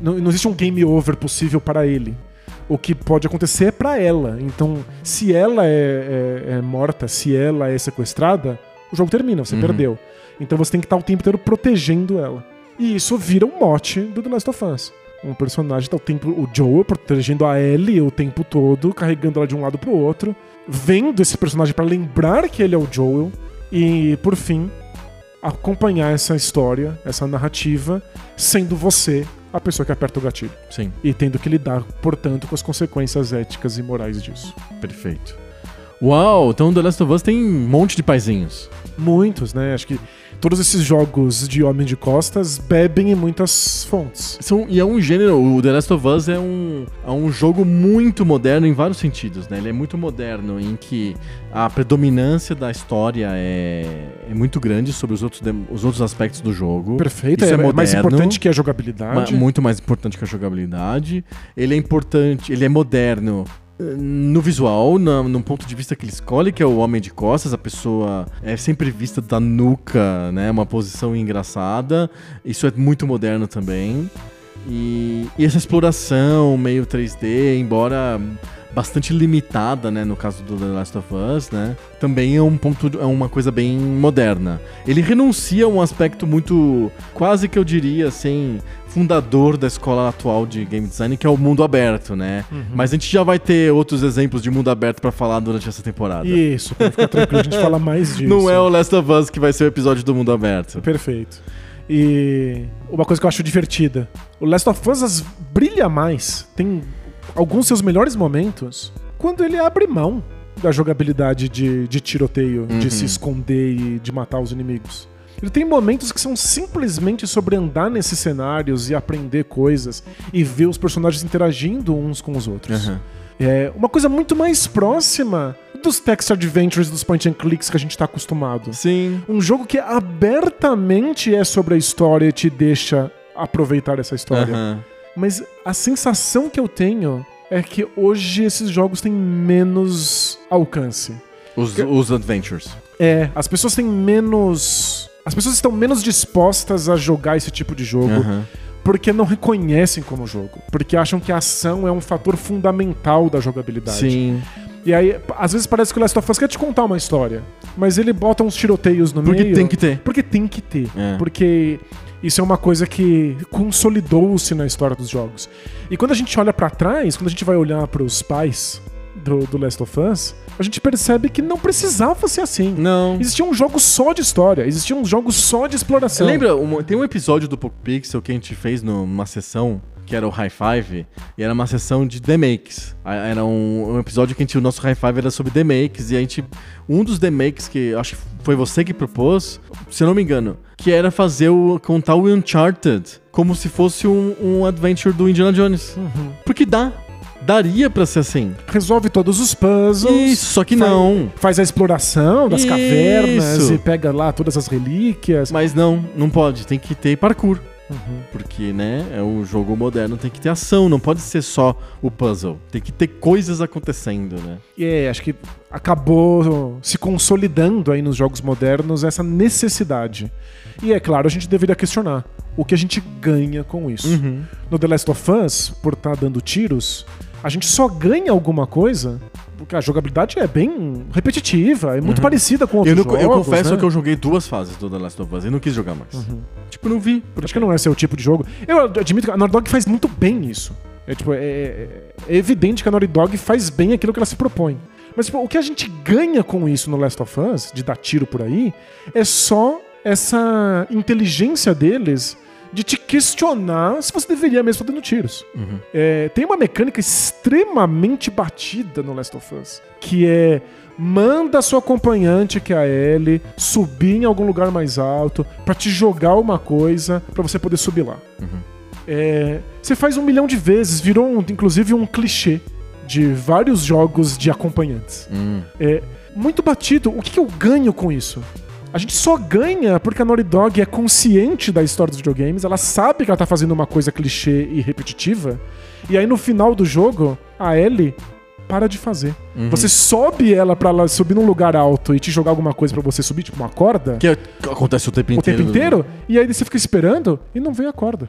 não. Não existe um game over possível para ele. O que pode acontecer é pra ela. Então, se ela é, é- é morta, se ela é sequestrada, o jogo termina, você Uhum. perdeu. Então você tem que estar o tempo inteiro protegendo ela. E isso vira um mote do The Last of Us. Um personagem tá o tempo. O Joel protegendo a Ellie o tempo todo, carregando ela de um lado pro outro, vendo esse personagem pra lembrar que ele é o Joel. E, por fim, acompanhar essa história, essa narrativa, sendo você a pessoa que aperta o gatilho. Sim, E tendo que lidar, portanto, com as consequências éticas e morais disso. perfeito. Uau, então The Last of Us tem um monte de paizinhos. Muitos, né? Acho que todos esses jogos de Homem de Costas bebem em muitas fontes. São, e é um gênero, o The Last of Us é um, é um jogo muito moderno em vários sentidos, né? Ele é muito moderno em que a predominância da história é, é muito grande sobre os outros, os outros aspectos do jogo. Perfeito, Isso é, é mais moderno. importante que a Ma- jogabilidade. muito mais importante que a jogabilidade. Ele é importante, ele é moderno no visual, na, no ponto de vista que ele escolhe, que é o homem de costas, a pessoa é sempre vista da nuca, né? Uma posição engraçada. Isso é muito moderno também. E, e essa exploração meio 3D, embora bastante limitada, né, no caso do The Last of Us, né, também é um ponto, é uma coisa bem moderna. Ele renuncia a um aspecto muito, quase que eu diria, assim, fundador da escola atual de game design, que é o mundo aberto, né. Uhum. Mas a gente já vai ter outros exemplos de mundo aberto pra falar durante essa temporada. Isso, pode ficar tranquilo, a gente fala mais disso. Não é o Last of Us que vai ser o episódio do mundo aberto. Perfeito. E uma coisa que eu acho divertida: o Last of Us brilha mais, tem alguns seus melhores momentos quando ele abre mão da jogabilidade de, de tiroteio, Uhum. de se esconder e de matar os inimigos. Ele tem momentos que são simplesmente sobre andar nesses cenários e aprender coisas e ver os personagens interagindo uns com os outros. Aham. É uma coisa muito mais próxima dos text adventures, dos point and clicks que a gente tá acostumado. Sim. Um jogo que abertamente é sobre a história e te deixa aproveitar essa história. Aham. Mas a sensação que eu tenho é que hoje esses jogos têm menos alcance. Os, os Adventures. É, as pessoas têm menos. As pessoas estão menos dispostas a jogar esse tipo de jogo Aham. porque não reconhecem como jogo. Porque acham que a ação é um fator fundamental da jogabilidade. Sim. E aí, às vezes parece que o Last of Us quer te contar uma história, mas ele bota uns tiroteios no Porque meio. tem que ter. Porque tem que ter. É. Porque isso é uma coisa que consolidou-se na história dos jogos. E quando a gente olha pra trás, quando a gente vai olhar pros pais do, do Last of Us, a gente percebe que não precisava ser assim. Não. Existia um jogo só de história, existia um jogo só de exploração. Lembra, uma- tem um episódio do Poco Pixel que a gente fez numa sessão que era o High Five, e era uma sessão de demakes. A- Era um, um episódio que a gente, o nosso High Five era sobre demakes, e a gente. Um dos demakes que acho que foi você que propôs, se eu não me engano, que era fazer o. contar o Uncharted como se fosse um, um adventure do Indiana Jones. Uhum. Porque dá. Daria pra ser assim. Resolve todos os puzzles. Isso, só que faz- não. Faz a exploração das Isso. cavernas e pega lá todas as relíquias. Mas não, não pode. Tem que ter parkour. Uhum. Porque, né, é um jogo moderno, tem que ter ação, não pode ser só o puzzle. Tem que ter coisas acontecendo, né? E é, acho que acabou se consolidando aí nos jogos modernos essa necessidade. E é claro, a gente deveria questionar o que a gente ganha com isso. Uhum. No The Last of Us, por estar dando tiros, a gente só ganha alguma coisa porque a jogabilidade é bem repetitiva, é muito parecida com Uhum. Eu, outros não- eu jogos, confesso né? que eu joguei duas fases do The Last of Us e não quis jogar mais. Uhum. Tipo, não vi. Acho que não é seu tipo de jogo. Eu admito que a Naughty Dog faz muito bem isso. É, tipo, é, é- é evidente que a Naughty Dog faz bem aquilo que ela se propõe. Mas tipo, o que a gente ganha com isso no Last of Us, de dar tiro por aí, é só essa inteligência deles de te questionar se você deveria mesmo estar dando tiros. Uhum. É, tem uma mecânica extremamente batida no Last of Us, que é manda a sua acompanhante, que é a Ellie, subir em algum lugar mais alto pra te jogar uma coisa pra você poder subir lá. Uhum. É, você faz um milhão de vezes, virou um- inclusive um clichê de vários jogos de acompanhantes. Hum. É muito batido. O que, que eu ganho com isso? A gente só ganha porque a Naughty Dog é consciente da história dos videogames, ela sabe que ela tá fazendo uma coisa clichê e repetitiva, e aí no final do jogo, a Ellie para de fazer. Uhum. Você sobe ela pra ela subir num lugar alto e te jogar alguma coisa pra você subir, tipo uma corda, Que acontece o tempo o inteiro. tempo inteiro, e aí você fica esperando e não vem a corda.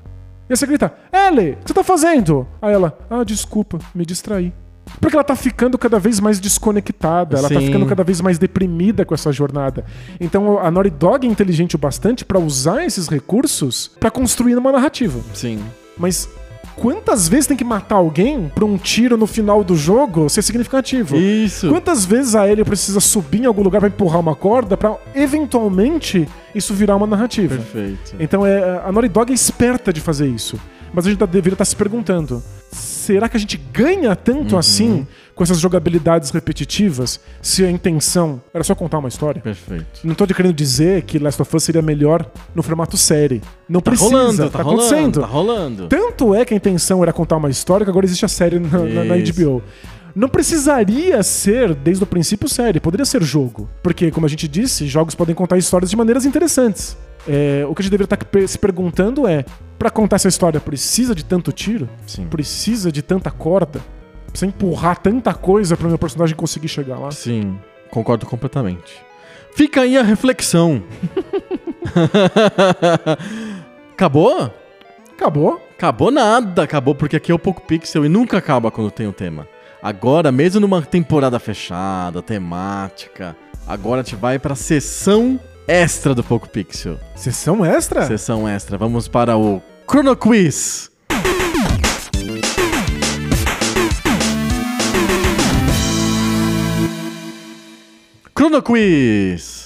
E aí você grita, Ellie, o que você tá fazendo? Aí ela, ah, desculpa, me distraí. Porque ela tá ficando cada vez mais desconectada, ela tá Sim. ficando cada vez mais deprimida com essa jornada. Então a Naughty Dog é inteligente o bastante pra usar esses recursos pra construir uma narrativa. Sim. Mas quantas vezes tem que matar alguém pra um tiro no final do jogo ser significativo? Isso. Quantas vezes a Ellie precisa subir em algum lugar pra empurrar uma corda pra eventualmente isso virar uma narrativa? Perfeito. Então é, a Naughty Dog é esperta de fazer isso. Mas a gente tá- deveria estar se perguntando: será que a gente ganha tanto assim com essas jogabilidades repetitivas se a intenção era só contar uma história? Perfeito. Não tô querendo dizer que Last of Us seria melhor no formato série. Não Tá precisa, rolando, tá, tá, rolando, acontecendo. tá rolando. Tanto é que a intenção era contar uma história que agora existe a série na, na- na. HBO. Não precisaria ser, desde o princípio, série. Poderia ser jogo. Porque, como a gente disse, jogos podem contar histórias de maneiras interessantes. É, o que a gente deveria estar se perguntando é: pra contar essa história, precisa de tanto tiro? Sim. Precisa de tanta corda? Precisa empurrar tanta coisa pro meu personagem conseguir chegar lá? Sim, concordo completamente. Fica aí a reflexão. Acabou? Acabou. Acabou nada, acabou porque aqui é o Poco Pixel e nunca acaba quando tem o tema. Agora, mesmo numa temporada fechada, temática, agora a gente vai pra sessão extra do Poco Pixel. Sessão extra? Sessão extra. Vamos para o Chrono Quiz. Chrono Quiz.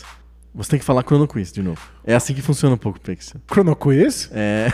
Você tem que falar Chrono Quiz de novo. É assim que funciona um pouco Pixel. Chrono Quiz? É.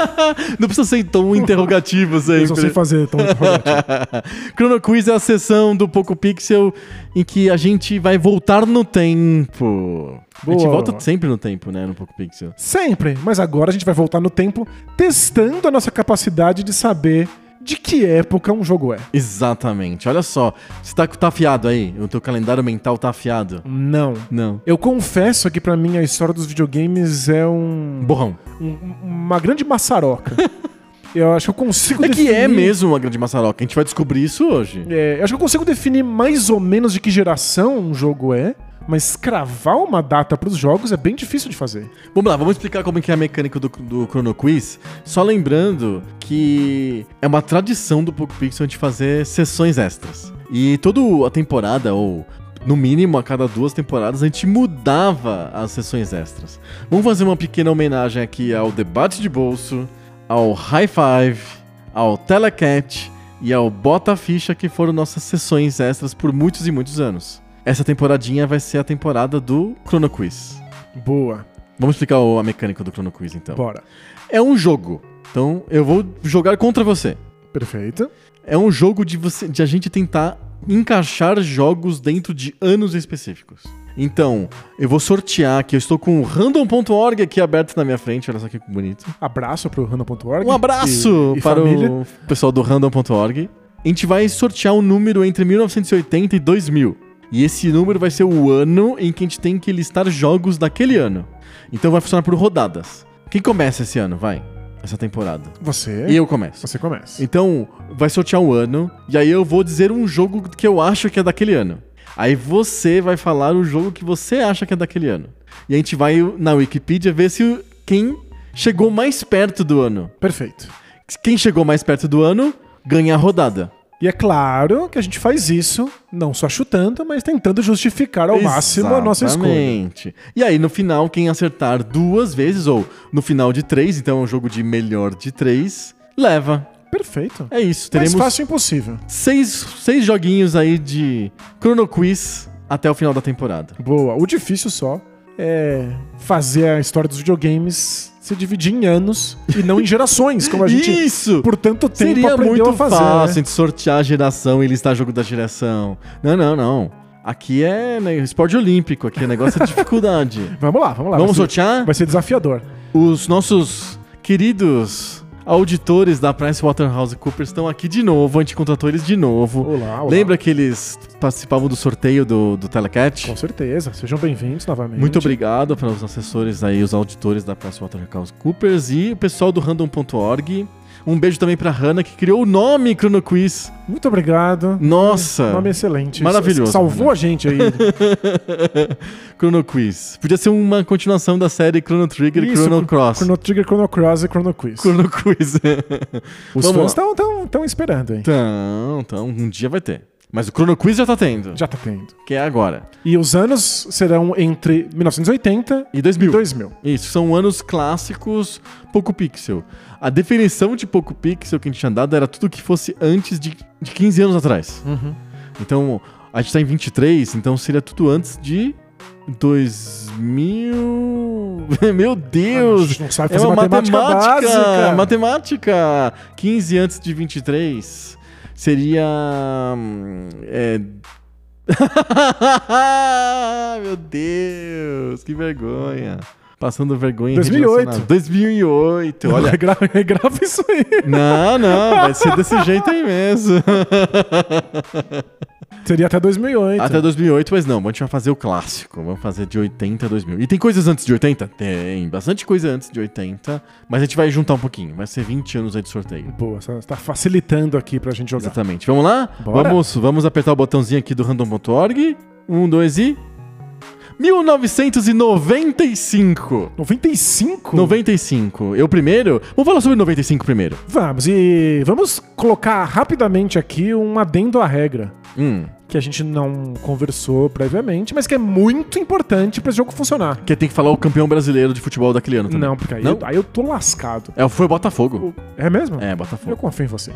Não precisa ser tom interrogativo Eu só sei sempre. fazer tão Chrono Quiz é a sessão do Poco Pixel em que a gente vai voltar no tempo. A gente Boa. volta sempre no tempo, né, no Poco Pixel. Sempre, mas agora a gente vai voltar no tempo testando a nossa capacidade de saber de que época um jogo é. Exatamente. Olha só, você tá, tá afiado aí? O teu calendário mental tá afiado? Não. Não. Eu confesso que pra mim a história dos videogames é um, Borrão. um- uma grande maçaroca. eu acho que eu consigo É que é definir- mesmo uma grande maçaroca. A gente vai descobrir isso hoje. É, eu acho que eu consigo definir mais ou menos de que geração um jogo é, mas cravar uma data pros jogos é bem difícil de fazer. Vamos lá, vamos explicar como que é a mecânica do, do Chrono Quiz. Só lembrando que é uma tradição do Poco Pixel a gente fazer sessões extras. E toda a temporada, ou no mínimo a cada duas temporadas, a gente mudava as sessões extras. Vamos fazer uma pequena homenagem aqui ao Debate de Bolso, ao High Five, ao Telecat e ao Bota Ficha, que foram nossas sessões extras por muitos e muitos anos. Essa temporadinha vai ser a temporada do Chrono Quiz. Boa, Vamos explicar o- a mecânica do Chrono Quiz, então. bora. É um jogo. Então, eu vou jogar contra você. Perfeito. É um jogo de, você, de a gente tentar encaixar jogos dentro de anos específicos. Então, eu vou sortear aqui. Eu estou com o random.org aqui aberto na minha frente. Olha só que bonito. Abraço pro random.org. Um abraço e, e para família. o pessoal do random.org. A gente vai sortear um número entre 1980 e 2000. E esse número vai ser o ano em que a gente tem que listar jogos daquele ano. Então vai funcionar por rodadas. Quem começa esse ano? Vai. Essa temporada. Você? Eu começo. Você começa. Então, vai sortear um ano, e aí eu vou dizer um jogo que eu acho que é daquele ano. Aí você vai falar o jogo que você acha que é daquele ano. E a gente vai na Wikipedia ver se quem chegou mais perto do ano. Perfeito. Quem chegou mais perto do ano ganha a rodada. E é claro que a gente faz isso não só chutando, mas tentando justificar ao máximo a nossa escolha. Exatamente. E aí, no final, quem acertar duas vezes, ou no final de três, então é um jogo de melhor de três, leva. Perfeito. É isso. Mais Teremos fácil impossível. seis, seis joguinhos aí de Chrono Quiz até o final da temporada. Boa. O difícil só é fazer a história dos videogames se dividir em anos e não em gerações, como a gente Isso! por tanto tempo Seria aprendeu muito a fazer. fácil a né? gente sortear a geração e listar jogo da geração. Não, não, não. Aqui é esporte olímpico, aqui é negócio de dificuldade. Vamos lá, vamos lá. Vamos vai ser, sortear vai ser desafiador. os nossos queridos auditores da PricewaterhouseCoopers estão aqui de novo, a gente contratou eles de novo. Olá, olá. Lembra que eles participavam do sorteio do, do Telecat? Com certeza. Sejam bem-vindos novamente. Muito obrigado para os assessores aí, os auditores da PricewaterhouseCoopers e o pessoal do Random.org. Um beijo também pra Hannah, que criou o nome Chrono Quiz. Muito obrigado. Nossa! Nome excelente. Maravilhoso, Salvou né? a gente aí. Chrono Quiz. Podia ser uma continuação da série Chrono Trigger e Chrono Cross. Chrono Trigger, Chrono Cross e Chrono Quiz. Chrono Quiz. Os Vamos fãs estão tão, tão esperando, hein? Então, então, um dia vai ter. Mas o Chrono Quiz já tá tendo. Já tá tendo. Que é agora. E os anos serão entre 1980 E 2000. e 2000. Isso, são anos clássicos pouco pixel. A definição de pouco pixel que a gente tinha dado era tudo que fosse antes de, de 15 anos atrás. Então, a gente tá em 23, então seria tudo antes de 2000. Meu A Deus! gente não sabe É fazer uma matemática, matemática, básica. matemática. 15 antes de 23 seria. É... Meu Deus, que vergonha. Passando vergonha. em rede 2008. nacional. 2008. Olha, Grava, grava isso aí. não, não, vai ser desse jeito aí mesmo. Seria até 2008. Até 2008, mas não, a gente vai fazer o clássico. Vamos fazer de 80 a 2000. E tem coisas antes de 80? Tem, bastante coisa antes de 80. Mas a gente vai juntar um pouquinho. Vai ser 20 anos aí de sorteio. Boa, você tá facilitando aqui pra gente jogar. Exatamente. Vamos lá? Bora. Vamos, vamos apertar o botãozinho aqui do random.org. Um, dois e. 1995. 95? 95. Eu primeiro? Vamos falar sobre 95 primeiro. Vamos, e vamos colocar rapidamente aqui um adendo à regra. Hum. Que a gente não conversou previamente, mas que é muito importante pra esse jogo funcionar. Que tem que falar o campeão brasileiro de futebol daquele ano também. Não, porque aí, Não? Eu, aí eu tô lascado. É, foi o Botafogo. É mesmo? É, Eu Botafogo. confio em você.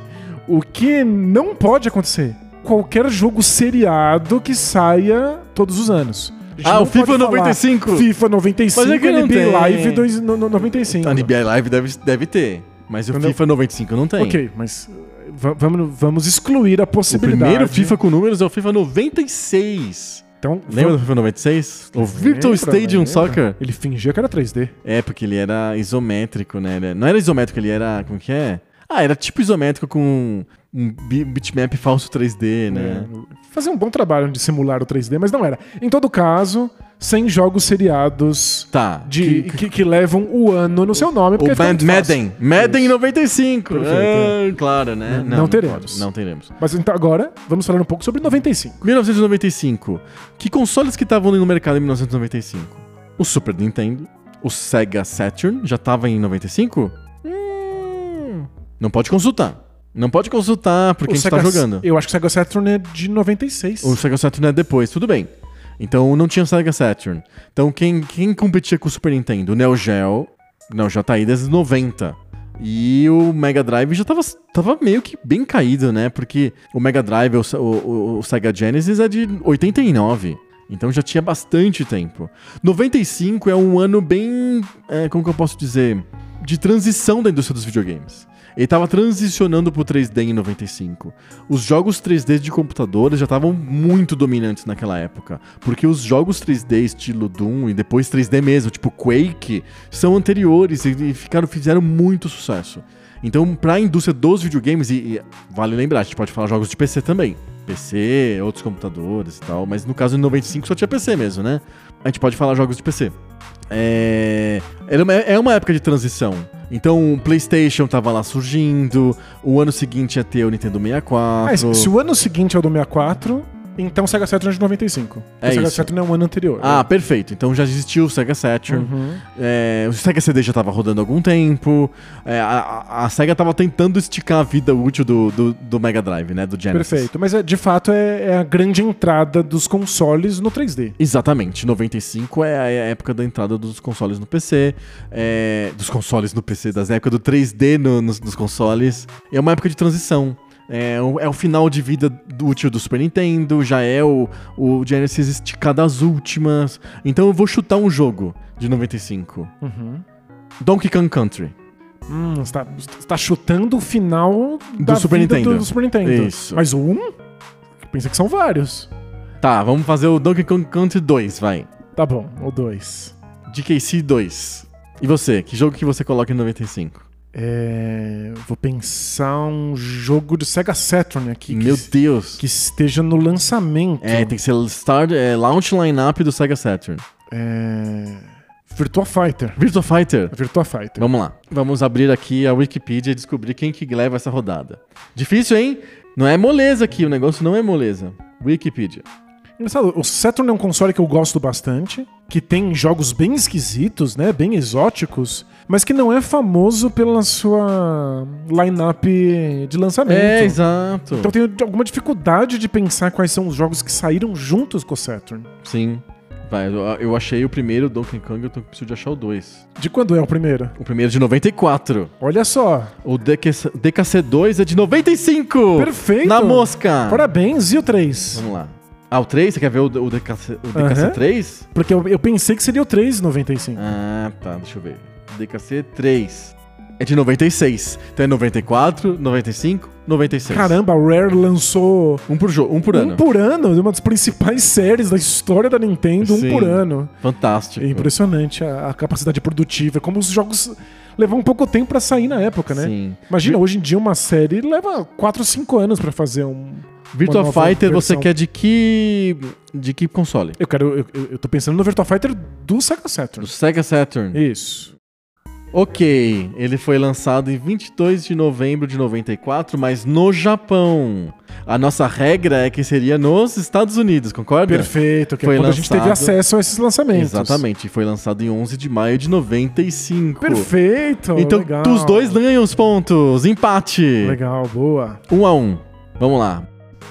O que não pode acontecer? Qualquer jogo seriado que saia todos os anos. Ah, não o FIFA pode falar 95. FIFA 95 Mas é que não NBA tem. Live dois- no, no 95. A NBA Live deve, deve ter. Mas o Entendeu? FIFA 95 não tem. Ok, mas va- vamos, vamos excluir a O possibilidade. primeiro FIFA com números é o FIFA 96. Então, Lembra do FIFA 96? O Virtual Lembra, Stadium lembra. Soccer. Ele fingia que era 3D. É, porque ele era isométrico, né? Ele- Não era isométrico, ele era. Como que é? Ah, era tipo isométrico com um bi- bitmap falso 3D, né? Fazia um bom trabalho de simular o 3D, mas não era. Em todo caso, 100 jogos seriados Tá. de, que, que levam o ano no seu nome. porque O fica Band. Madden. Madden 95. Perfeito, Ah, claro, né? Não- não teremos. Não teremos. Mas então agora, vamos falar um pouco sobre 95. 1995. Que consoles que estavam no mercado em 1995? O Super Nintendo, o Sega Saturn, já tava em 95? Não pode consultar. Não pode consultar porque O a gente tá jogando. Eu acho que o Sega Saturn é de 96. O Sega Saturn é depois, tudo bem. Então não tinha Sega Saturn. Então quem, quem competia com o Super Nintendo? O Neo Geo. O Neo Geo tá aí desde 90. E o Mega Drive já tava, tava meio que bem caído, né? Porque o Mega Drive, o, o, o Sega Genesis é de 89. Então já tinha bastante tempo. 95 é um ano bem. é, como que eu posso dizer? De transição da indústria dos videogames. Ele tava transicionando pro 3D em 95. Os jogos 3D de computadores já estavam muito dominantes naquela época. Porque os jogos 3D estilo Doom e depois 3D mesmo, tipo Quake, são anteriores e, ficaram, fizeram muito sucesso. Então, pra indústria dos videogames, e, e vale lembrar, a gente pode falar jogos de PC também. PC, outros computadores e tal, mas no caso em 95 só tinha PC mesmo, né? A gente pode falar jogos de PC. É, é uma época de transição. Então, o PlayStation tava lá surgindo, o ano seguinte ia ter o Nintendo 64. Mas se o ano seguinte é o do 64, então o Sega Saturn é de 95. É o Sega isso. Saturn é um ano anterior. Ah, perfeito. Então já existiu o Sega Saturn. Uhum. É, o Sega CD já tava rodando há algum tempo. É, a, a- Sega tava tentando esticar a vida útil do, do, do Mega Drive, né? Do Genesis. Perfeito. Mas é, de fato é, é a grande entrada dos consoles no 3D. Exatamente, 95 é a é a época da entrada dos consoles no PC, dos consoles no PC, das épocas do 3D no- nos, nos consoles. É uma época de transição. É o, é o final de vida do útil do Super Nintendo, já é o, o Genesis esticado às últimas. Então eu vou chutar um jogo de 95. Uhum. Donkey Kong Country. Hum, você tá, você tá chutando o final Do Super Nintendo. Do, do Super Nintendo. Isso. Mas 1? Pensa que são vários. Tá, vamos fazer o Donkey Kong Country 2, vai. Tá bom, o 2. DKC 2. E você? Que jogo que você coloca em 95? É, vou pensar um jogo de Sega Saturn aqui Meu que, Deus. que esteja no lançamento. É, tem que ser start, é, launch lineup do Sega Saturn. É, Virtua Fighter. Virtua Fighter. Virtua Fighter. Vamos lá. Vamos abrir aqui a Wikipedia e descobrir quem que leva essa rodada. Difícil, hein? Não é moleza aqui, o negócio não é moleza. Wikipedia. Engraçado, o Saturn é um console que eu gosto bastante, que tem jogos bem esquisitos, né, bem exóticos, mas que não é famoso pela sua lineup de lançamento. É, exato. Então eu tenho alguma dificuldade de pensar quais são os jogos que saíram juntos com o Saturn. Sim. Vai, eu, achei o primeiro Donkey Kong, eu preciso de achar o 2. De quando é o primeiro? O primeiro é de 94. Olha só. O DKC, DKC2 é de 95. Perfeito. Na mosca. Parabéns, e o 3? Vamos lá. Ah, o 3? Você quer ver o, o, DKC, o DKC3? Porque eu, eu pensei que seria o 3,95. Ah, tá. Deixa eu ver. DKC3. É de 96. Então é 94, 95, 96. Caramba, a Rare lançou Um por, jo um por ano. um por ano, uma das principais séries da história da Nintendo, um Sim. por ano. Fantástico. É impressionante a, a capacidade produtiva, como os jogos levam um pouco tempo pra sair na época, né? Sim. Imagina, hoje em dia uma série leva 4 ou 5 anos pra fazer um. Virtua Fighter, você versão. quer de que. De que console? Eu quero. Eu, eu- eu tô pensando no Virtua Fighter do Sega Do Saturn. Sega Saturn. Isso. Ok, ele foi lançado em 22 de novembro de 94, mas no Japão. A nossa regra é que seria nos Estados Unidos, concorda? Perfeito, que Foi é quando a gente teve lançado- acesso a esses lançamentos. Exatamente, foi lançado em 11 de maio de 95. Perfeito. Então, legal. os dois ganham os pontos. Empate. Legal, boa. Um a um. Vamos lá.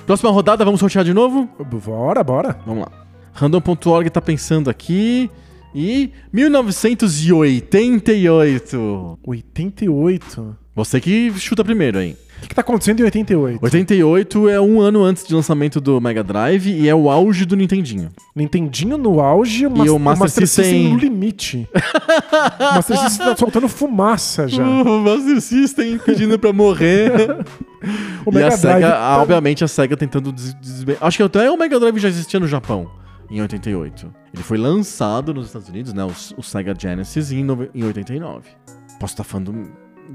Próxima rodada, vamos sortear de novo? Bora, bora. Vamos lá. Random.org tá pensando aqui. E 1988. 88. Você que chuta primeiro, hein? O que, que tá acontecendo em 88? 88 é um ano antes do lançamento do Mega Drive e é o auge do Nintendinho. Nintendinho no auge Mas- o Master System- no limite. o Master System tá soltando fumaça já. O Master System pedindo pra morrer. O e Mega a SEGA, Drive ah, tá- obviamente, a SEGA tentando des Acho que até o Mega Drive já existia no Japão, em 88. Ele foi lançado nos Estados Unidos, né? O, o Sega Genesis, em, nove- em 89. Posso estar falando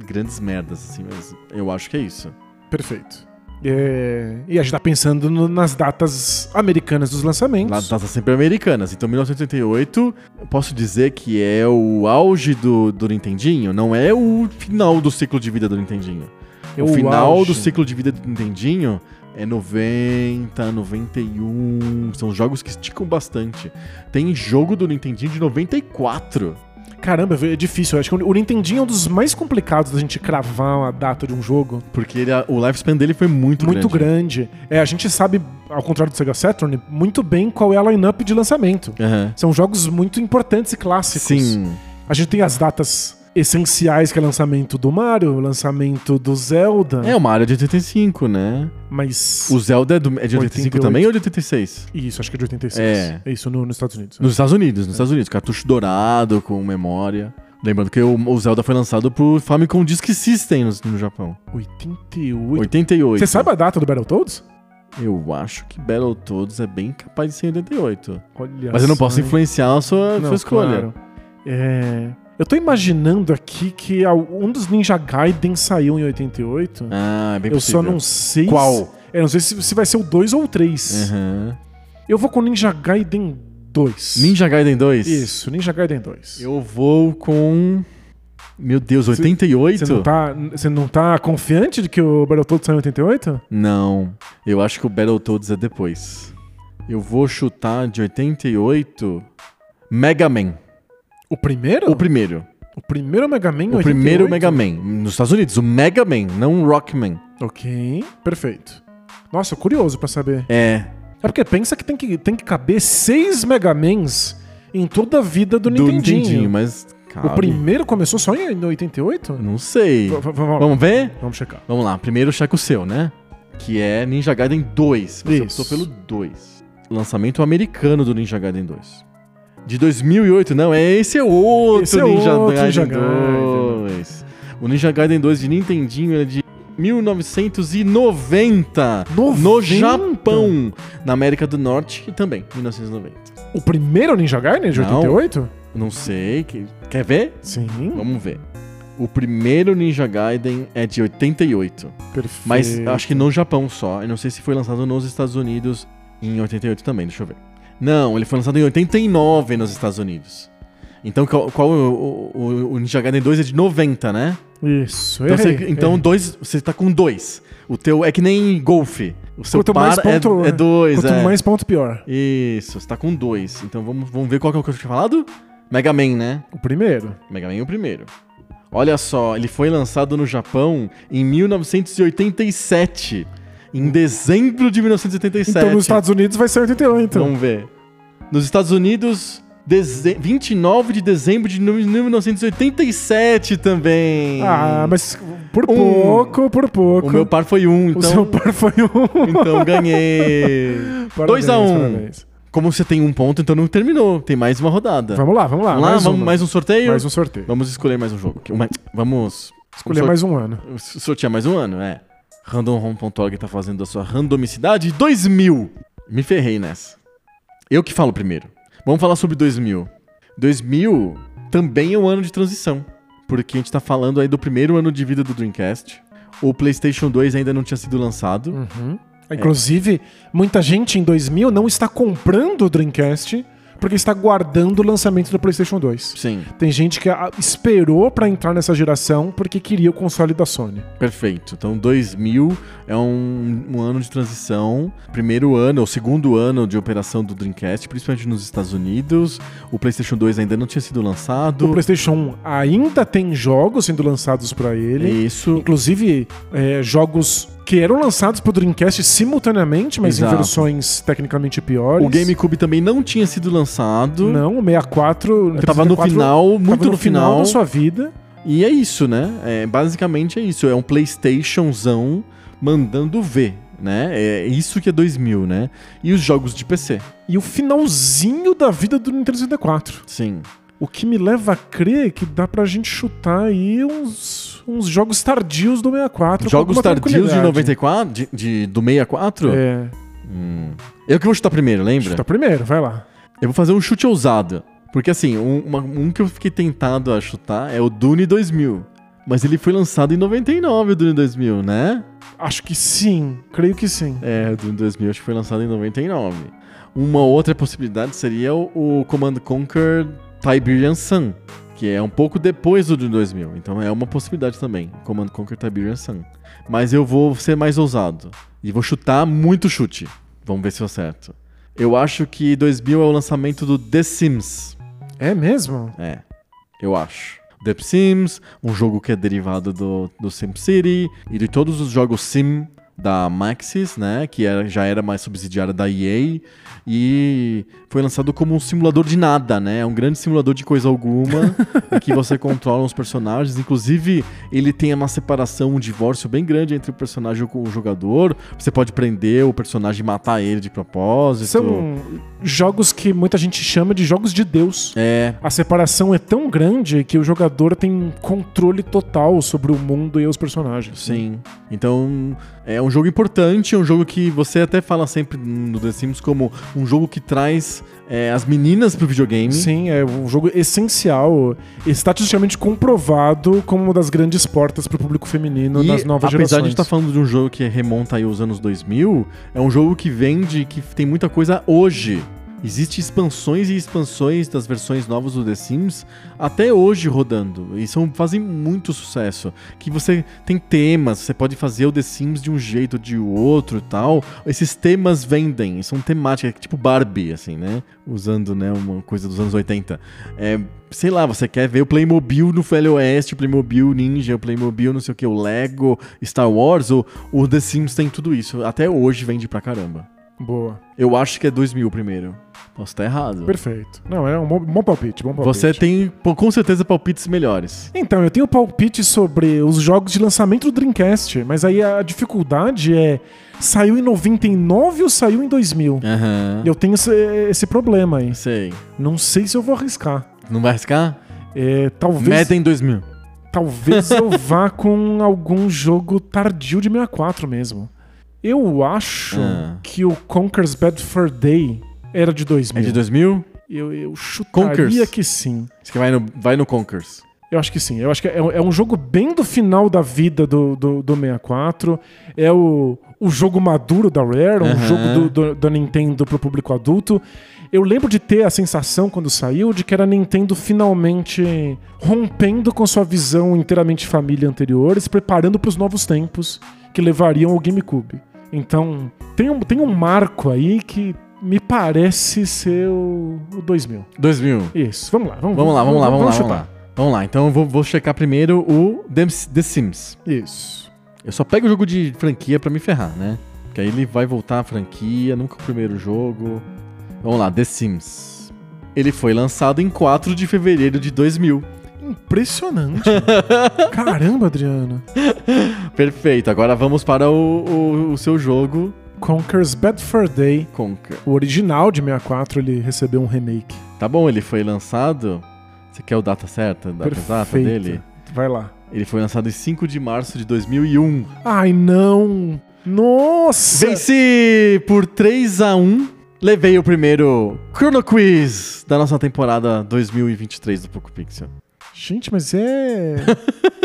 grandes merdas, assim, mas eu acho que é isso. Perfeito. É, E a gente tá pensando no- nas datas americanas dos lançamentos. Lá datas sempre americanas. Então, 1988, eu posso dizer que é o auge do, do Nintendinho, não é o final do ciclo de vida do Nintendinho. É o o final auge. do ciclo de vida do Nintendinho é 90, 91. São jogos que esticam bastante. Tem jogo do Nintendinho de 94. Caramba, é difícil. Eu acho que o Nintendinho é um dos mais complicados da gente cravar a data de um jogo. Porque ele- o lifespan dele foi muito, Muito grande. grande. É, a gente sabe, ao contrário do Sega Saturn, muito bem qual é a lineup de lançamento. Aham. São jogos muito importantes e clássicos. Sim. A gente tem as datas essenciais, que é lançamento do Mario, lançamento do Zelda, É uma área de 85, né? mas... O Zelda é, do- é de 85 88. também ou de 86? Isso, acho que é de 86. É. Isso, no- nos Estados Unidos. Nos Estados Unidos, nos Estados Unidos. Cartucho dourado com memória. Lembrando que o, o Zelda foi lançado pro Famicom Disk System no, no Japão. 88. 88. Você sabe a data do Battletoads? Eu acho que Battletoads é bem capaz de ser em 88. Olha Mas eu não posso influenciar a sua, Não, sua escolha. claro. É... Eu tô imaginando aqui que um dos Ninja Gaiden saiu em 88. Ah, é bem eu possível. só não sei. Qual? É, não sei se, se vai ser o 2 ou o 3. Aham. Eu vou com Ninja Gaiden 2. Ninja Gaiden 2? Isso, Ninja Gaiden 2. Eu vou com... Meu Deus, 88? Você não, tá, não tá confiante de que o Battletoads saiu em 88? Não, eu acho que o Battletoads é depois. Eu vou chutar de 88... Mega Man. O primeiro? O primeiro. O primeiro Mega Man O 88? primeiro Mega Man. Nos Estados Unidos, o Mega Man, não o Rockman. Ok, perfeito. Nossa, curioso pra saber. É, É porque pensa que tem que, tem que caber seis Mega Mans em toda a vida do, do Nintendinho. Nintendinho, mas... O cabe. primeiro começou só em 88? Não sei. V- Vamos ver? vamos checar. Vamos lá, primeiro checa o seu, né? Que é Ninja Gaiden 2. Você Isso. optou pelo 2. Lançamento americano do Ninja Gaiden 2. De 2008, não, é esse é outro Esse é Ninja, outro Gaiden Ninja Gaiden. 2. O Ninja Gaiden 2 de Nintendinho é de 1990 no 90? Japão, na América do Norte e também 1990. O primeiro Ninja Gaiden de Não. 88? Não sei, que- quer ver? Sim. Vamos ver. O primeiro Ninja Gaiden é de 88. Perfeito. Mas acho que no Japão só. Eu não sei se foi lançado nos Estados Unidos em 88 também, deixa eu ver. Não, ele foi lançado em 89 nos Estados Unidos. Então, qual, qual o, o, o Ninja Gaiden 2 é de 90, né? Isso, Então, errei, você, então errei. dois, você tá com dois. O teu é que nem golfe. O seu Quanto mais ponto, é, é dois, Quanto é. mais ponto, pior. Isso, você tá com dois. Então vamos, vamos ver qual que é o que eu tinha falado? Mega Man, né? O primeiro. Mega Man é o primeiro. Olha só, ele foi lançado no Japão em 1987. Em dezembro de 1987. Então, nos Estados Unidos vai ser 88. Vamos ver. Nos Estados Unidos, deze... 29 de dezembro de 1987 também. Ah, mas por Um. pouco, por pouco. O meu par foi um, O então, seu par foi um. então ganhei. Parabéns, 2 a 1 parabéns. Como você tem um ponto, então não terminou. Tem mais uma rodada. Vamos lá, vamos lá. Vamos lá, mais, vamos uma. mais um sorteio? mais um sorteio. Vamos escolher mais um jogo. Vamos Escolher vamos mais um ano. sor- sortear mais um ano, é. RandomHome.org tá fazendo a sua randomicidade 2000. Me ferrei nessa. Eu que falo primeiro. Vamos falar sobre 2000. 2000 também é um ano de transição. Porque a gente tá falando aí do primeiro ano de vida do Dreamcast. O PlayStation 2 ainda não tinha sido lançado. Uhum. Inclusive, muita gente em 2000 não está comprando o Dreamcast porque está guardando o lançamento do PlayStation 2. Sim, Tem gente que ah, esperou pra entrar nessa geração porque queria o console da Sony. perfeito. Então 2000 é um, um ano de transição. Primeiro ano, ou segundo ano de operação do Dreamcast, principalmente nos Estados Unidos. O PlayStation 2 ainda não tinha sido lançado. O PlayStation 1 ainda tem jogos sendo lançados pra ele. Isso. Inclusive, é, jogos que eram lançados pro Dreamcast simultaneamente, mas Exato. em versões tecnicamente piores. O GameCube também não tinha sido lançado. Não, o 64. Tava no 64 final, muito no final. da sua vida. E é isso, né? É, basicamente é isso. É um PlayStationzão mandando ver, né? É isso que é 2000, né? E os jogos de PC. E o finalzinho da vida do Nintendo 64. Sim. O que me leva a crer que dá pra gente chutar aí uns, uns jogos tardios do 64. com jogos tardios de tranquilidade. 94? De, de- do 64? É. Hum. Eu que vou chutar primeiro, lembra? Chuta primeiro, vai lá. Eu vou fazer um chute ousado. Porque assim, um, uma- um que eu fiquei tentado a chutar é o Dune 2000. Mas ele foi lançado em 99, o Dune 2000, né? Acho que sim, creio que sim. É, o Dune 2000 acho que foi lançado em 99. Uma outra possibilidade seria o, o Command Conquer Tiberian Sun, que é um pouco depois do Dune 2000. Então é uma possibilidade também, Command Conquer Tiberian Sun. Mas eu vou ser mais ousado e vou chutar muito chute. Vamos ver se eu acerto. Eu acho que 2000 é o lançamento do The Sims. É mesmo? É, eu acho. The Sims, um jogo que é derivado do, do SimCity e de todos os jogos Sim da Maxis, né, que era, já era mais subsidiária da EA e foi lançado como um simulador de nada, né, é um grande simulador de coisa alguma em que você controla os personagens, inclusive ele tem uma separação, um divórcio bem grande entre o personagem e o jogador, você pode prender o personagem e matar ele de propósito. São jogos que muita gente chama de jogos de Deus. É, A separação é tão grande que o jogador tem controle total sobre o mundo e os personagens. Sim. Então, é um jogo importante, é um jogo que você até fala sempre no The Sims como um jogo que traz é, as meninas pro videogame. Sim, é um jogo essencial, estatisticamente comprovado como uma das grandes portas pro público feminino E nas novas apesar gerações. de estar falando de um jogo que remonta aí aos anos 2000, é um jogo que vende, que tem muita coisa hoje. Existem expansões e expansões das versões novas do The Sims até hoje rodando. E são, fazem muito sucesso. Que você tem temas, você pode fazer o The Sims de um jeito ou de outro e tal. Esses temas vendem, são temáticas, tipo Barbie, assim, né? Usando né, uma coisa dos anos 80. É, sei lá, você quer ver o Playmobil no Velho Oeste, o Playmobil Ninja, o Playmobil não sei o que, o Lego, Star Wars, o, o The Sims tem tudo isso. Até hoje vende pra caramba. Boa. Eu acho que é 2000 primeiro. Posso estar errado. Perfeito. Não, é um bom, bom palpite, bom palpite. Você tem com certeza palpites melhores. Então, eu tenho palpite sobre os jogos de lançamento do Dreamcast, mas aí a dificuldade é saiu em 99 ou saiu em 2000? Aham. Eu tenho esse, esse problema aí. Sei. Não sei se eu vou arriscar. Não vai arriscar? É, talvez Madden 2000. talvez eu vá com algum jogo tardio de 64 mesmo. Eu acho Ah. que o Conker's Bad Fur Day era de 2000. É de 2000? Eu, eu chutaria Conkers? que sim. Você que vai no, vai no Conkers. Eu acho que sim. Eu acho que é, é um jogo bem do final da vida do, do, do 64. É o, o jogo maduro da Rare, um Aham. jogo do, do, da Nintendo pro público adulto. Eu lembro de ter a sensação quando saiu de que era a Nintendo finalmente rompendo com sua visão inteiramente família anterior e se preparando para os novos tempos que levariam ao GameCube. Então, tem um, tem um marco aí que me parece ser o, o 2000. 2000. Isso, vamos lá. Vamos, Vamos lá, vamos lá, vamos lá, vamos lá. Vamos lá, então eu vou, vou checar primeiro o The, Sims. Isso. Eu só pego o jogo de franquia pra me ferrar, né? Porque aí ele vai voltar à franquia, nunca o primeiro jogo. Vamos lá, The Sims. Ele foi lançado em 4 de fevereiro de 2000. Impressionante. Caramba, Adriano. Perfeito, agora vamos para o, o- o seu jogo Conker's Bad Fur Day. Conquer. O original de 64, ele recebeu um remake. Tá bom, ele foi lançado. Você quer o data certa? Data exata dele? Vai lá. Ele foi lançado em 5 de março de 2001. Ai, não. Nossa. Venci por 3 a 1 Levei o primeiro Chrono Quiz da nossa temporada 2023 do Poco Pixel. Gente, mas é...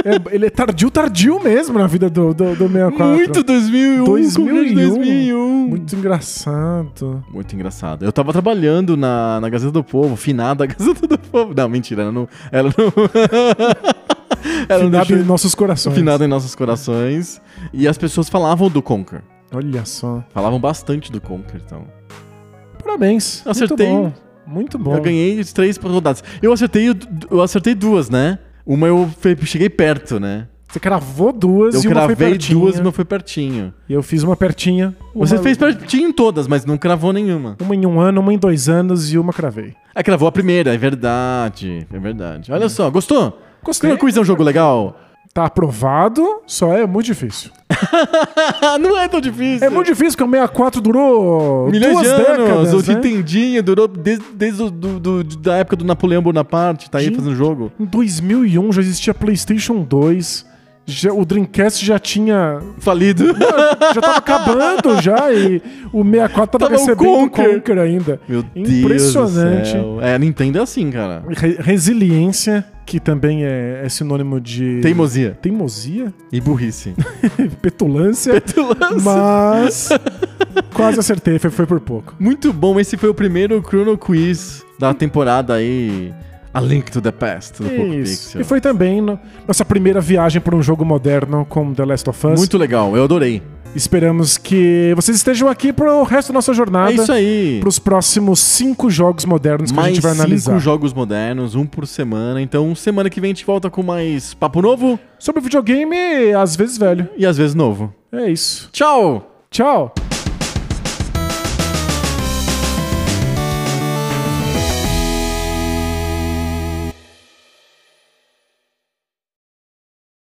é- Ele é tardio, tardio mesmo na vida do, do, do 64. Muito 2001, 2001. 2001. Muito engraçado. Muito engraçado. Eu tava trabalhando na, na Gazeta do Povo, finada Gazeta do Povo. Não, mentira, ela não. Ela não. ela não Finado deixou- em nossos corações. finada em nossos corações. E as pessoas falavam do Conquer. Olha só. Falavam bastante do Conquer, então. Parabéns. Acertei. Muito bom. Eu ganhei três rodadas. Eu acertei, eu acertei duas, né? Uma eu cheguei perto, né? Você cravou duas Eu e uma foi cravei pertinho. duas e uma foi pertinho. E eu fiz uma pertinha. Você uma- fez pertinho em todas, mas não cravou nenhuma. Uma em um ano, uma em dois anos e uma cravei. Ah, cravou a primeira, é verdade. É verdade. Olha só, gostou? Gostei. Quiz é um jogo legal? Tá aprovado, só é muito difícil. não é tão difícil. É muito difícil, porque o 64 durou Milhões duas de anos. décadas, o né? Nintendinho durou desde, desde o, do, do- da época do Napoleão Bonaparte, tá aí Gente. fazendo jogo. Em 2001 já existia PlayStation 2, já- o Dreamcast já tinha... Falido. Já tava acabando já e o 64 tava, Tava o recebendo o Conker. Conker ainda. Meu Impressionante. Deus céu. É, a Nintendo é assim, cara. Re- resiliência, que também é, é sinônimo de... Teimosia. Teimosia? E burrice. Petulância. Petulância. Mas quase acertei, foi, foi por pouco. Muito bom, esse foi o primeiro Chrono Quiz da temporada aí. A Link to the Past do Poco. Pixel. E foi também no- nossa primeira viagem por um jogo moderno como The Last of Us. Muito legal, eu adorei. Esperamos que vocês estejam aqui pro resto da nossa jornada. É isso aí. Para os próximos cinco jogos modernos que a Mais gente vai analisar. cinco jogos modernos, um por semana. Então, semana que vem a gente volta com mais papo novo Sobre videogame, às vezes velho. e às vezes novo. É isso. Tchau! Tchau!